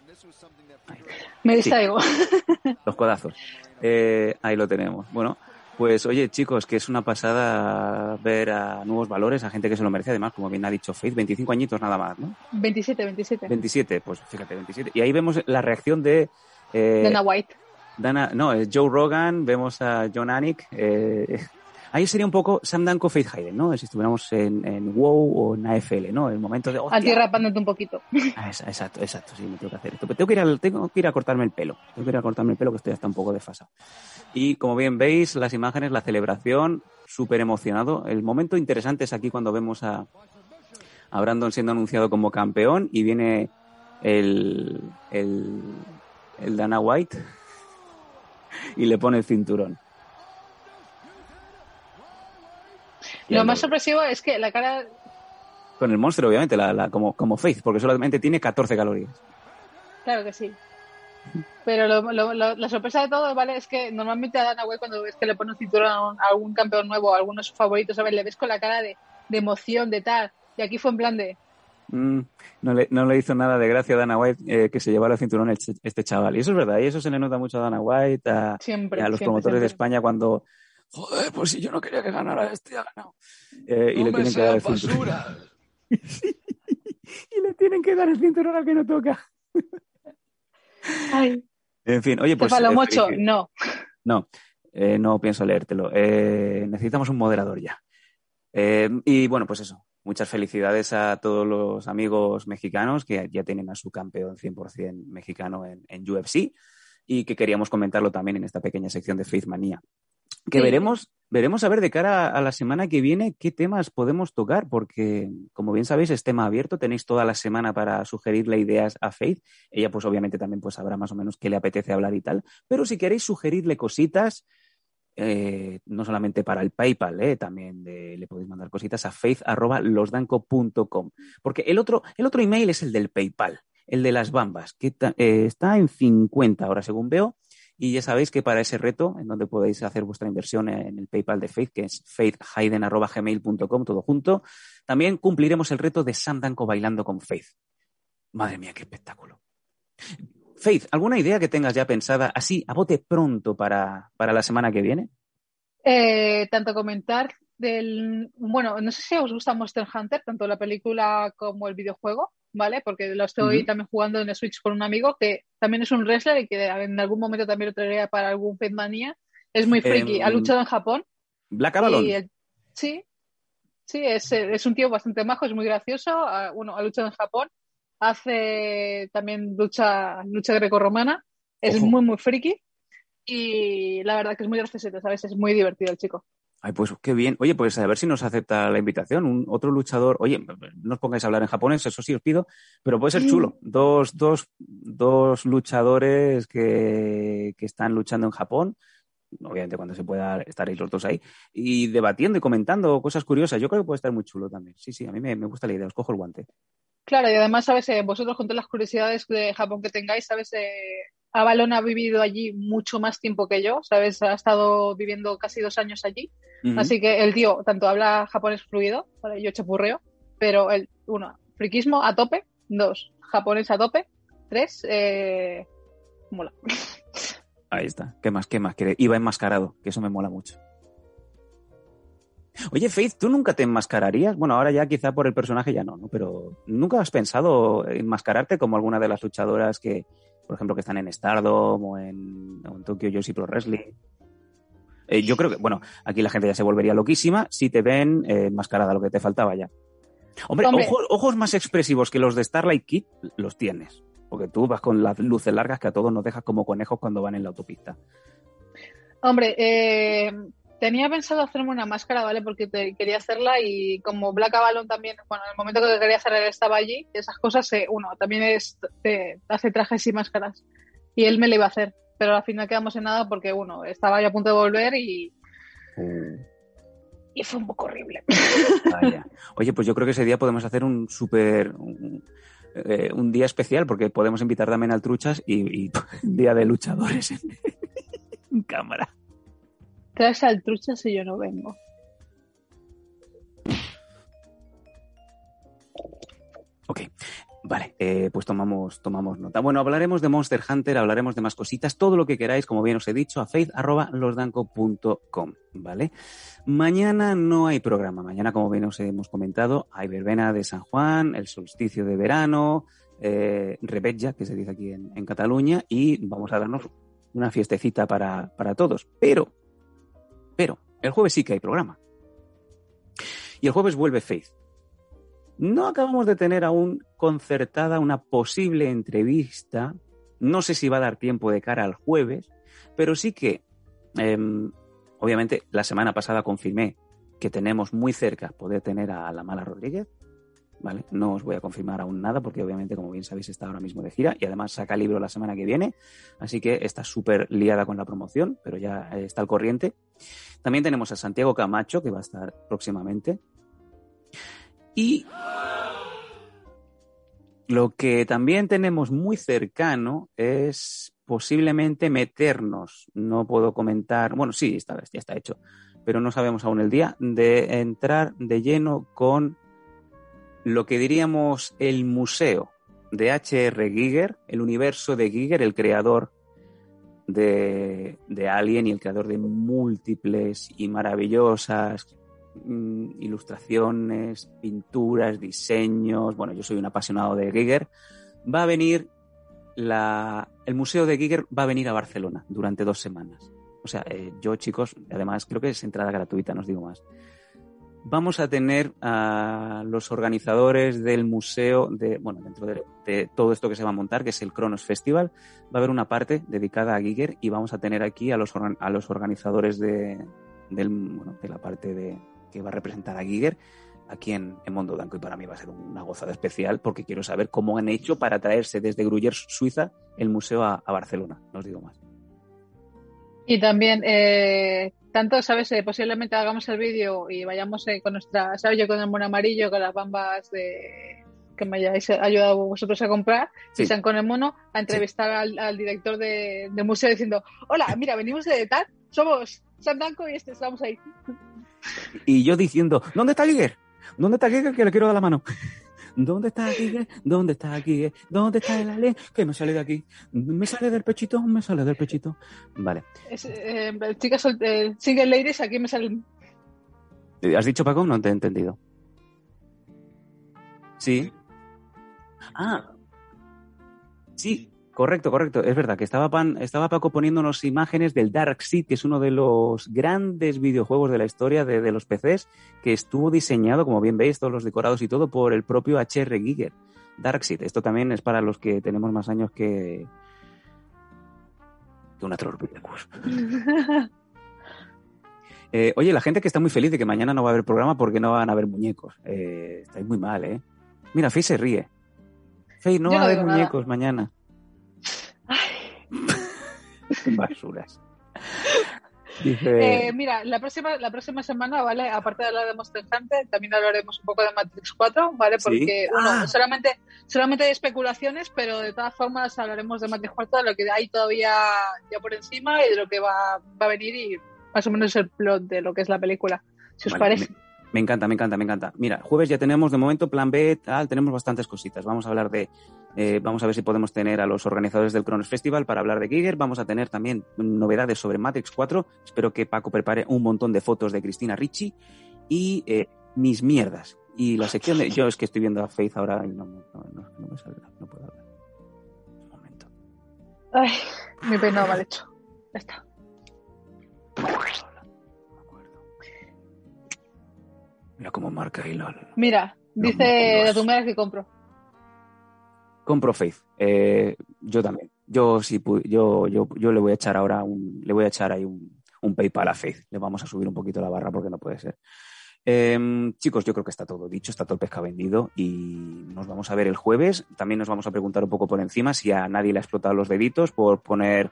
Me distraigo. Los codazos. Eh, ahí lo tenemos. Bueno, pues oye, chicos, que es una pasada ver a nuevos valores, a gente que se lo merece, además, como bien ha dicho Faith, 25 añitos nada más, ¿no? 27, 27. 27, pues fíjate, 27. Y ahí vemos la reacción de... eh, Dana White. Dana, no, es Joe Rogan, vemos a John Anik. Eh, ahí sería un poco Sam Danko, Faith Hayden, ¿no? Si estuviéramos en, en WoW o en AFL, ¿no? El momento de... ¡hostia! tío rapándote un poquito. Ah, exacto, exacto, sí, me tengo que hacer esto. Pero tengo que ir, al- tengo que ir a cortarme el pelo. Tengo que ir a cortarme el pelo que estoy hasta un poco desfasado. Y como bien veis, las imágenes, la celebración, súper emocionado. El momento interesante es aquí cuando vemos a, a Brandon siendo anunciado como campeón y viene el, el, el Dana White y le pone el cinturón. Y Lo más sorpresivo es que la cara Con el monstruo, obviamente, la, la- como, como Faith, porque solamente tiene 14 calorías. Claro que sí. Pero lo- lo- lo- la sorpresa de todo, ¿vale? Es que normalmente a Dana White cuando ves que le pone un cinturón a, un- a algún campeón nuevo, a alguno de sus favoritos, ¿sabes? Le ves con la cara de, de emoción, de tal. Y aquí fue en plan de, Mm, no, le, no le hizo nada de gracia a Dana White eh, que se llevara el cinturón el este chaval. Y eso es verdad, y eso se le nota mucho a Dana White, a, siempre. a los siempre, promotores de. España cuando, joder, pues si yo no quería que ganara este, ha ganado. Eh, y le tienen que dar el cinturón. y le tienen que dar el cinturón al que no toca. Ay, En fin, oye, pues... Eh, felici- no. No, eh, no pienso leértelo. Eh, necesitamos un moderador ya. Eh, y bueno, pues eso. Muchas felicidades a todos los amigos mexicanos que ya tienen a su campeón 100% mexicano en, en UFC y que queríamos comentarlo también en esta pequeña sección de Faith Manía. Que Sí. veremos, veremos a ver de cara a la semana que viene qué temas podemos tocar, porque como bien sabéis es tema abierto, tenéis toda la semana para sugerirle ideas a Faith. Ella pues obviamente también pues sabrá más o menos qué le apetece hablar y tal, pero si queréis sugerirle cositas, eh, no solamente para el PayPal, eh, también le podéis mandar cositas a faith.losdanco.com. Porque el otro, el otro email es el del PayPal, el de las bambas, que eh, está en 50 ahora según veo. Y ya sabéis que para ese reto, en donde podéis hacer vuestra inversión en el PayPal de Faith, que es faithhayden.gmail.com, todo junto, también cumpliremos el reto de Sam Danko bailando con Faith. Madre mía, qué espectáculo. Faith, ¿alguna idea que tengas ya pensada así, a bote pronto para, para la semana que viene? Eh, tanto comentar del. Bueno, no sé si os gusta Monster Hunter, tanto la película como el videojuego, ¿vale? Porque lo estoy también jugando en el Switch con un amigo que también es un wrestler y que en algún momento también lo traería para algún Fedmania. Es muy friki, Em, ha luchado en Japón. Black Avalon. El- sí, sí, es, es un tío bastante majo, es muy gracioso. ha- bueno, ha luchado en Japón, hace también lucha, lucha grecorromana, es Ojo. muy, muy friki. Y la verdad que es muy graciosito, ¿sabes? Es muy divertido el chico. Ay, pues qué bien. Oye, pues a ver si nos acepta la invitación. Un, otro luchador. Oye, no os pongáis a hablar en japonés, eso sí os pido, pero puede ser chulo. Dos, dos, dos luchadores que, que están luchando en Japón. Obviamente cuando se pueda estaréis los dos ahí. Y debatiendo y comentando cosas curiosas. Yo creo que puede estar muy chulo también. Sí, sí, a mí me, me gusta la idea. Os cojo el guante. Claro, y además, ¿sabes? Eh, vosotros con todas las curiosidades de Japón que tengáis, ¿sabes? Eh, Avalon ha vivido allí mucho más tiempo que yo, ¿sabes? Ha estado viviendo casi dos años allí. Así que el tío tanto habla japonés fluido, ¿vale? yo chapurreo, pero el, uno, friquismo a tope, dos, japonés a tope, tres, eh, mola. Ahí está. ¿Qué más? ¿Qué más? Iba enmascarado, que eso me mola mucho. Oye, Faith, ¿tú nunca te enmascararías? Bueno, ahora ya quizá por el personaje ya no, ¿no? Pero ¿nunca has pensado enmascararte como alguna de las luchadoras que, por ejemplo, que están en Stardom o en, o en Tokyo Joshi Pro Wrestling? Eh, yo creo que, bueno, aquí la gente ya se volvería loquísima si te ven eh, enmascarada, lo que te faltaba ya. Hombre, Hombre. ojos, ojos más expresivos que los de Starlight Kid los tienes. Porque tú vas con las luces largas que a todos nos dejas como conejos cuando van en la autopista. Hombre, eh, tenía pensado hacerme una máscara, ¿vale? Porque te- quería hacerla y como Black Avalon también, bueno, en el momento que quería hacer él estaba allí, esas cosas, eh, uno, también es, te- hace trajes y máscaras. Y él me lo iba a hacer, pero al final quedamos en nada porque, uno, estaba ya a punto de volver y, y fue un poco horrible. Vaya. Oye, pues yo creo que ese día podemos hacer un súper. Un, eh, un día especial, porque podemos invitar también al Truchas y, día de luchadores en, cámara. Traes al trucha si yo no vengo. Ok, vale, eh, pues tomamos, tomamos nota. Bueno, hablaremos de Monster Hunter, hablaremos de más cositas, todo lo que queráis, como bien os he dicho, a faith.losdanco.com, ¿vale? Mañana no hay programa, mañana, como bien os hemos comentado, hay verbena de San Juan, el solsticio de verano, eh, Rebetja, que se dice aquí en, en Cataluña, y vamos a darnos una fiestecita para, para todos. Pero, pero, el jueves sí que hay programa. Y el jueves vuelve Faith. No acabamos de tener aún concertada una posible entrevista. No sé si va a dar tiempo de cara al jueves, pero sí que, eh, obviamente, la semana pasada confirmé que tenemos muy cerca poder tener a la Mala Rodríguez. ¿Vale? No os voy a confirmar aún nada porque obviamente, como bien sabéis, está ahora mismo de gira y además saca libro la semana que viene, así que está súper liada con la promoción, pero ya eh, está al corriente. También tenemos a Santiago Camacho, que va a estar próximamente. Y lo que también tenemos muy cercano es posiblemente meternos, no puedo comentar, bueno, sí, esta vez ya está hecho, pero no sabemos aún el día, de entrar de lleno con lo que diríamos el museo de H.R. Giger, el universo de Giger, el creador de, de Alien y el creador de múltiples y maravillosas mm, ilustraciones, pinturas, diseños. Bueno, yo soy un apasionado de Giger. Va a venir la, el museo de Giger va a venir a Barcelona durante dos semanas. O sea, eh, yo, chicos, además creo que es entrada gratuita, no os digo más. Vamos a tener a los organizadores del museo, de, bueno, dentro de, todo esto que se va a montar, que es el Cronos Festival, va a haber una parte dedicada a Giger y vamos a tener aquí a los, a los organizadores de, del, bueno, de la parte de, que va a representar a Giger aquí en, en Mondo Blanco y para mí va a ser una gozada especial porque quiero saber cómo han hecho para traerse desde Gruyère, Suiza, el museo a, a Barcelona. No os digo más. Y también, eh, tanto, ¿sabes? Eh, posiblemente hagamos el vídeo y vayamos eh, con nuestra, ¿sabes? Yo con el mono amarillo, con las bambas de que me hayáis ayudado vosotros a comprar, Sí. y sean con el mono, a entrevistar al, al director de- museo diciendo, hola, mira, venimos de tal, somos Sandanco y este, estamos ahí. Y yo diciendo, ¿dónde está Giger? ¿Dónde está Giger que le quiero dar la mano? ¿Dónde está Giger? ¿Dónde está Giger? ¿Dónde está el alien? Que me sale de aquí. ¿Me sale del pechito? ¿Me sale del pechito? Vale. Es, eh, chicas, eh, single ladies, aquí me salen ¿Has dicho Paco? No te he entendido. Sí. Ah. Sí, correcto, correcto. Es verdad que estaba, Pan- estaba Paco poniéndonos imágenes del Dark Seed, que es uno de los grandes videojuegos de la historia de, de los PCs, que estuvo diseñado, como bien veis, todos los decorados y todo, por el propio HR Giger. Dark Seed. Esto también es para los que tenemos más años que. que una Trollpithecus. Eh, oye, la gente que está muy feliz de que mañana no va a haber programa porque no van a haber muñecos. Eh, estáis muy mal, ¿eh? Mira, Faye se ríe. Faye, no Yo va no a haber nada. muñecos mañana. Basuras. Dice. Eh, mira, la próxima, la próxima semana, ¿vale? Aparte de hablar de Monster Hunter, también hablaremos un poco de Matrix 4, ¿vale? Sí. Porque, Ah. solamente, solamente hay especulaciones, pero de todas formas hablaremos de Matrix 4, de lo que hay todavía ya por encima y de lo que va, va a venir y más o menos el plot de lo que es la película. Si os Vale, parece. Me, me encanta, me encanta, me encanta. Mira, jueves ya tenemos de momento plan B, tal, tenemos bastantes cositas. Vamos a hablar de, eh, vamos a ver si podemos tener a los organizadores del Cronos Festival para hablar de Giger. Vamos a tener también novedades sobre Matrix 4. Espero que Paco prepare un montón de fotos de Cristina Ricci y eh, mis mierdas. Y la sección de, yo es que estoy viendo a Faith ahora y no, no, no, no me sale, no puedo hablar. Un momento. Ay, mi peinado mal hecho. Ya está. Mira cómo marca Elon. Mira, No, dice Dios. la tumera que compro. Compro Faith. Eh, yo también. Yo sí yo, yo, yo le voy a echar ahora un, le voy a echar ahí un, un PayPal a Faith. Le vamos a subir un poquito la barra porque no puede ser. Em, chicos, yo creo que está todo dicho, está todo el pescado vendido y nos vamos a ver el jueves. También nos vamos a preguntar un poco por encima si a nadie le ha explotado los deditos por poner.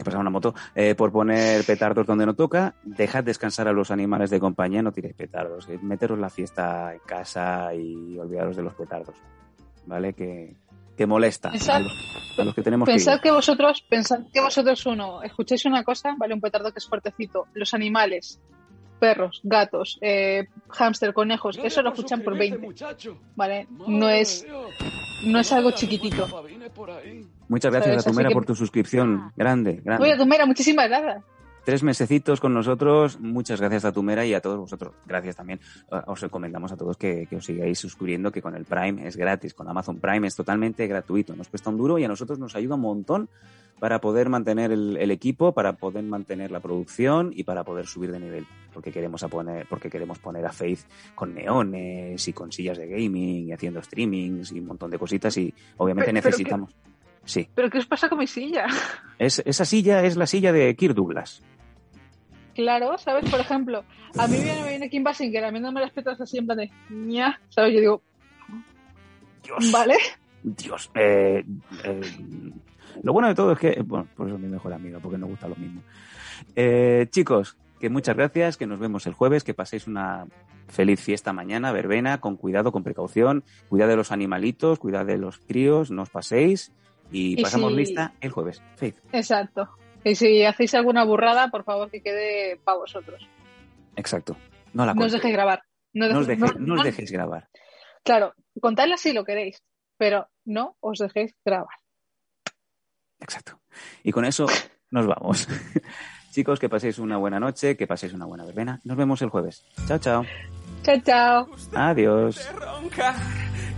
He pasado una moto. Eh, por poner petardos donde no toca. Dejad descansar a los animales de compañía, no tiréis petardos. eh, Meteros la fiesta en casa y olvidaros de los petardos. ¿Vale? Que, que molesta Pensad- a los, a los que tenemos que Pensad que vosotros, pensad que vosotros uno, escucháis una cosa, vale, un petardo que es fuertecito. Los animales, perros, gatos, eh, hámster, conejos, eso lo escuchan por 20, ¿vale? No es, no es algo chiquitito. Muchas gracias ¿sabes? a Tumera Así que- por tu suscripción. Grande, grande. Oye, Tumera, muchísimas gracias. Tres mesecitos con nosotros. Muchas gracias a Tumera y a todos vosotros. Gracias también. Eh, Os recomendamos a todos que, que os sigáis suscribiendo, que con el Prime es gratis. Con Amazon Prime es totalmente gratuito. Nos cuesta un duro y a nosotros nos ayuda un montón para poder mantener el, el equipo, para poder mantener la producción y para poder subir de nivel. Porque queremos, a poner, porque queremos poner a Faith con neones y con sillas de gaming y haciendo streamings y un montón de cositas y obviamente Pero- pero que- necesitamos. Sí. ¿Pero qué os pasa con mi silla? Es, esa silla es la silla de Kirk Douglas. Claro, ¿sabes? Por ejemplo, a mí viene, me viene Kim Basinger a mí no me las petas así en plan de ña, ¿sabes? Yo digo, Dios. vale, Dios. eh, eh, lo bueno de todo es que, bueno, por eso es mi mejor amiga, porque nos gusta lo mismo. Eh, chicos, que muchas gracias, que nos vemos el jueves, que paséis una feliz fiesta mañana, verbena, con cuidado, con precaución, cuidad de los animalitos, cuidad de los críos, no os paséis y, Y pasamos si- lista el jueves. Faith. exacto. Y si hacéis alguna burrada, por favor que quede para vosotros. Exacto. No la No os dejéis grabar. No, No os, deje- no- no os dejéis grabar. Claro, contadla si lo queréis, pero no os dejéis grabar. Exacto. Y con eso nos vamos. Chicos, que paséis una buena noche, que paséis una buena verbena. Nos vemos el jueves. Chao, chao. Chao, chao. Adiós.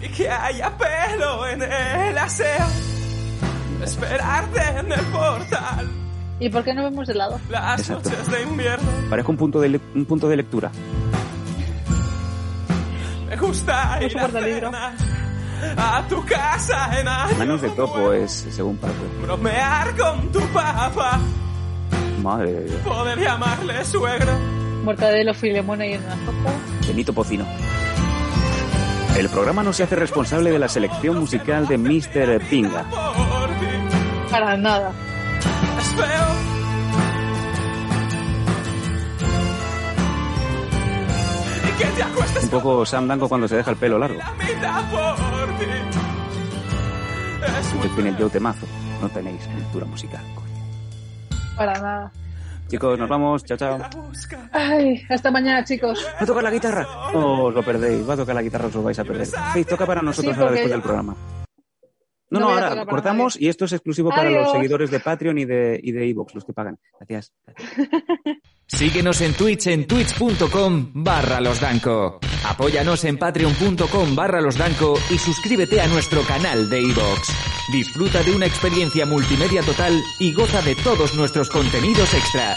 y que haya pelo en el aseo. Esperarte en el portal ¿Y por qué no vemos de lado? las Exacto. noches de invierno. Parezco un punto de, le- un punto de lectura. Me gusta ir a guardalibro. cenar a tu casa en año Manos de topo nuevo. es según Paco. Bromear con tu papá, Madre de Dios. poder llamarle suegro. Mortadelo, Filemón y en una foto. Benito Pocino. El programa no se hace responsable de la selección musical de Mr. Pinga. Para nada. Un poco Sam Danko cuando se deja el pelo largo. Que tiene el yo temazo. No tenéis cultura musical. Para nada. Chicos, nos vamos. Chao, chao. Ay, hasta mañana, chicos. ¿Va a tocar la guitarra? No os lo perdéis. Va a tocar la guitarra, os lo vais a perder. Sí, toca para nosotros Sí, ahora después del programa. No, No ahora cortamos y esto es exclusivo para los seguidores de Patreon y de y de Evox, los que pagan. Gracias. Síguenos en Twitch en twitch.com barra losdanco. Apóyanos en patreon.com barra losdanco y suscríbete a nuestro canal de iVoox. Disfruta de una experiencia multimedia total y goza de todos nuestros contenidos extra.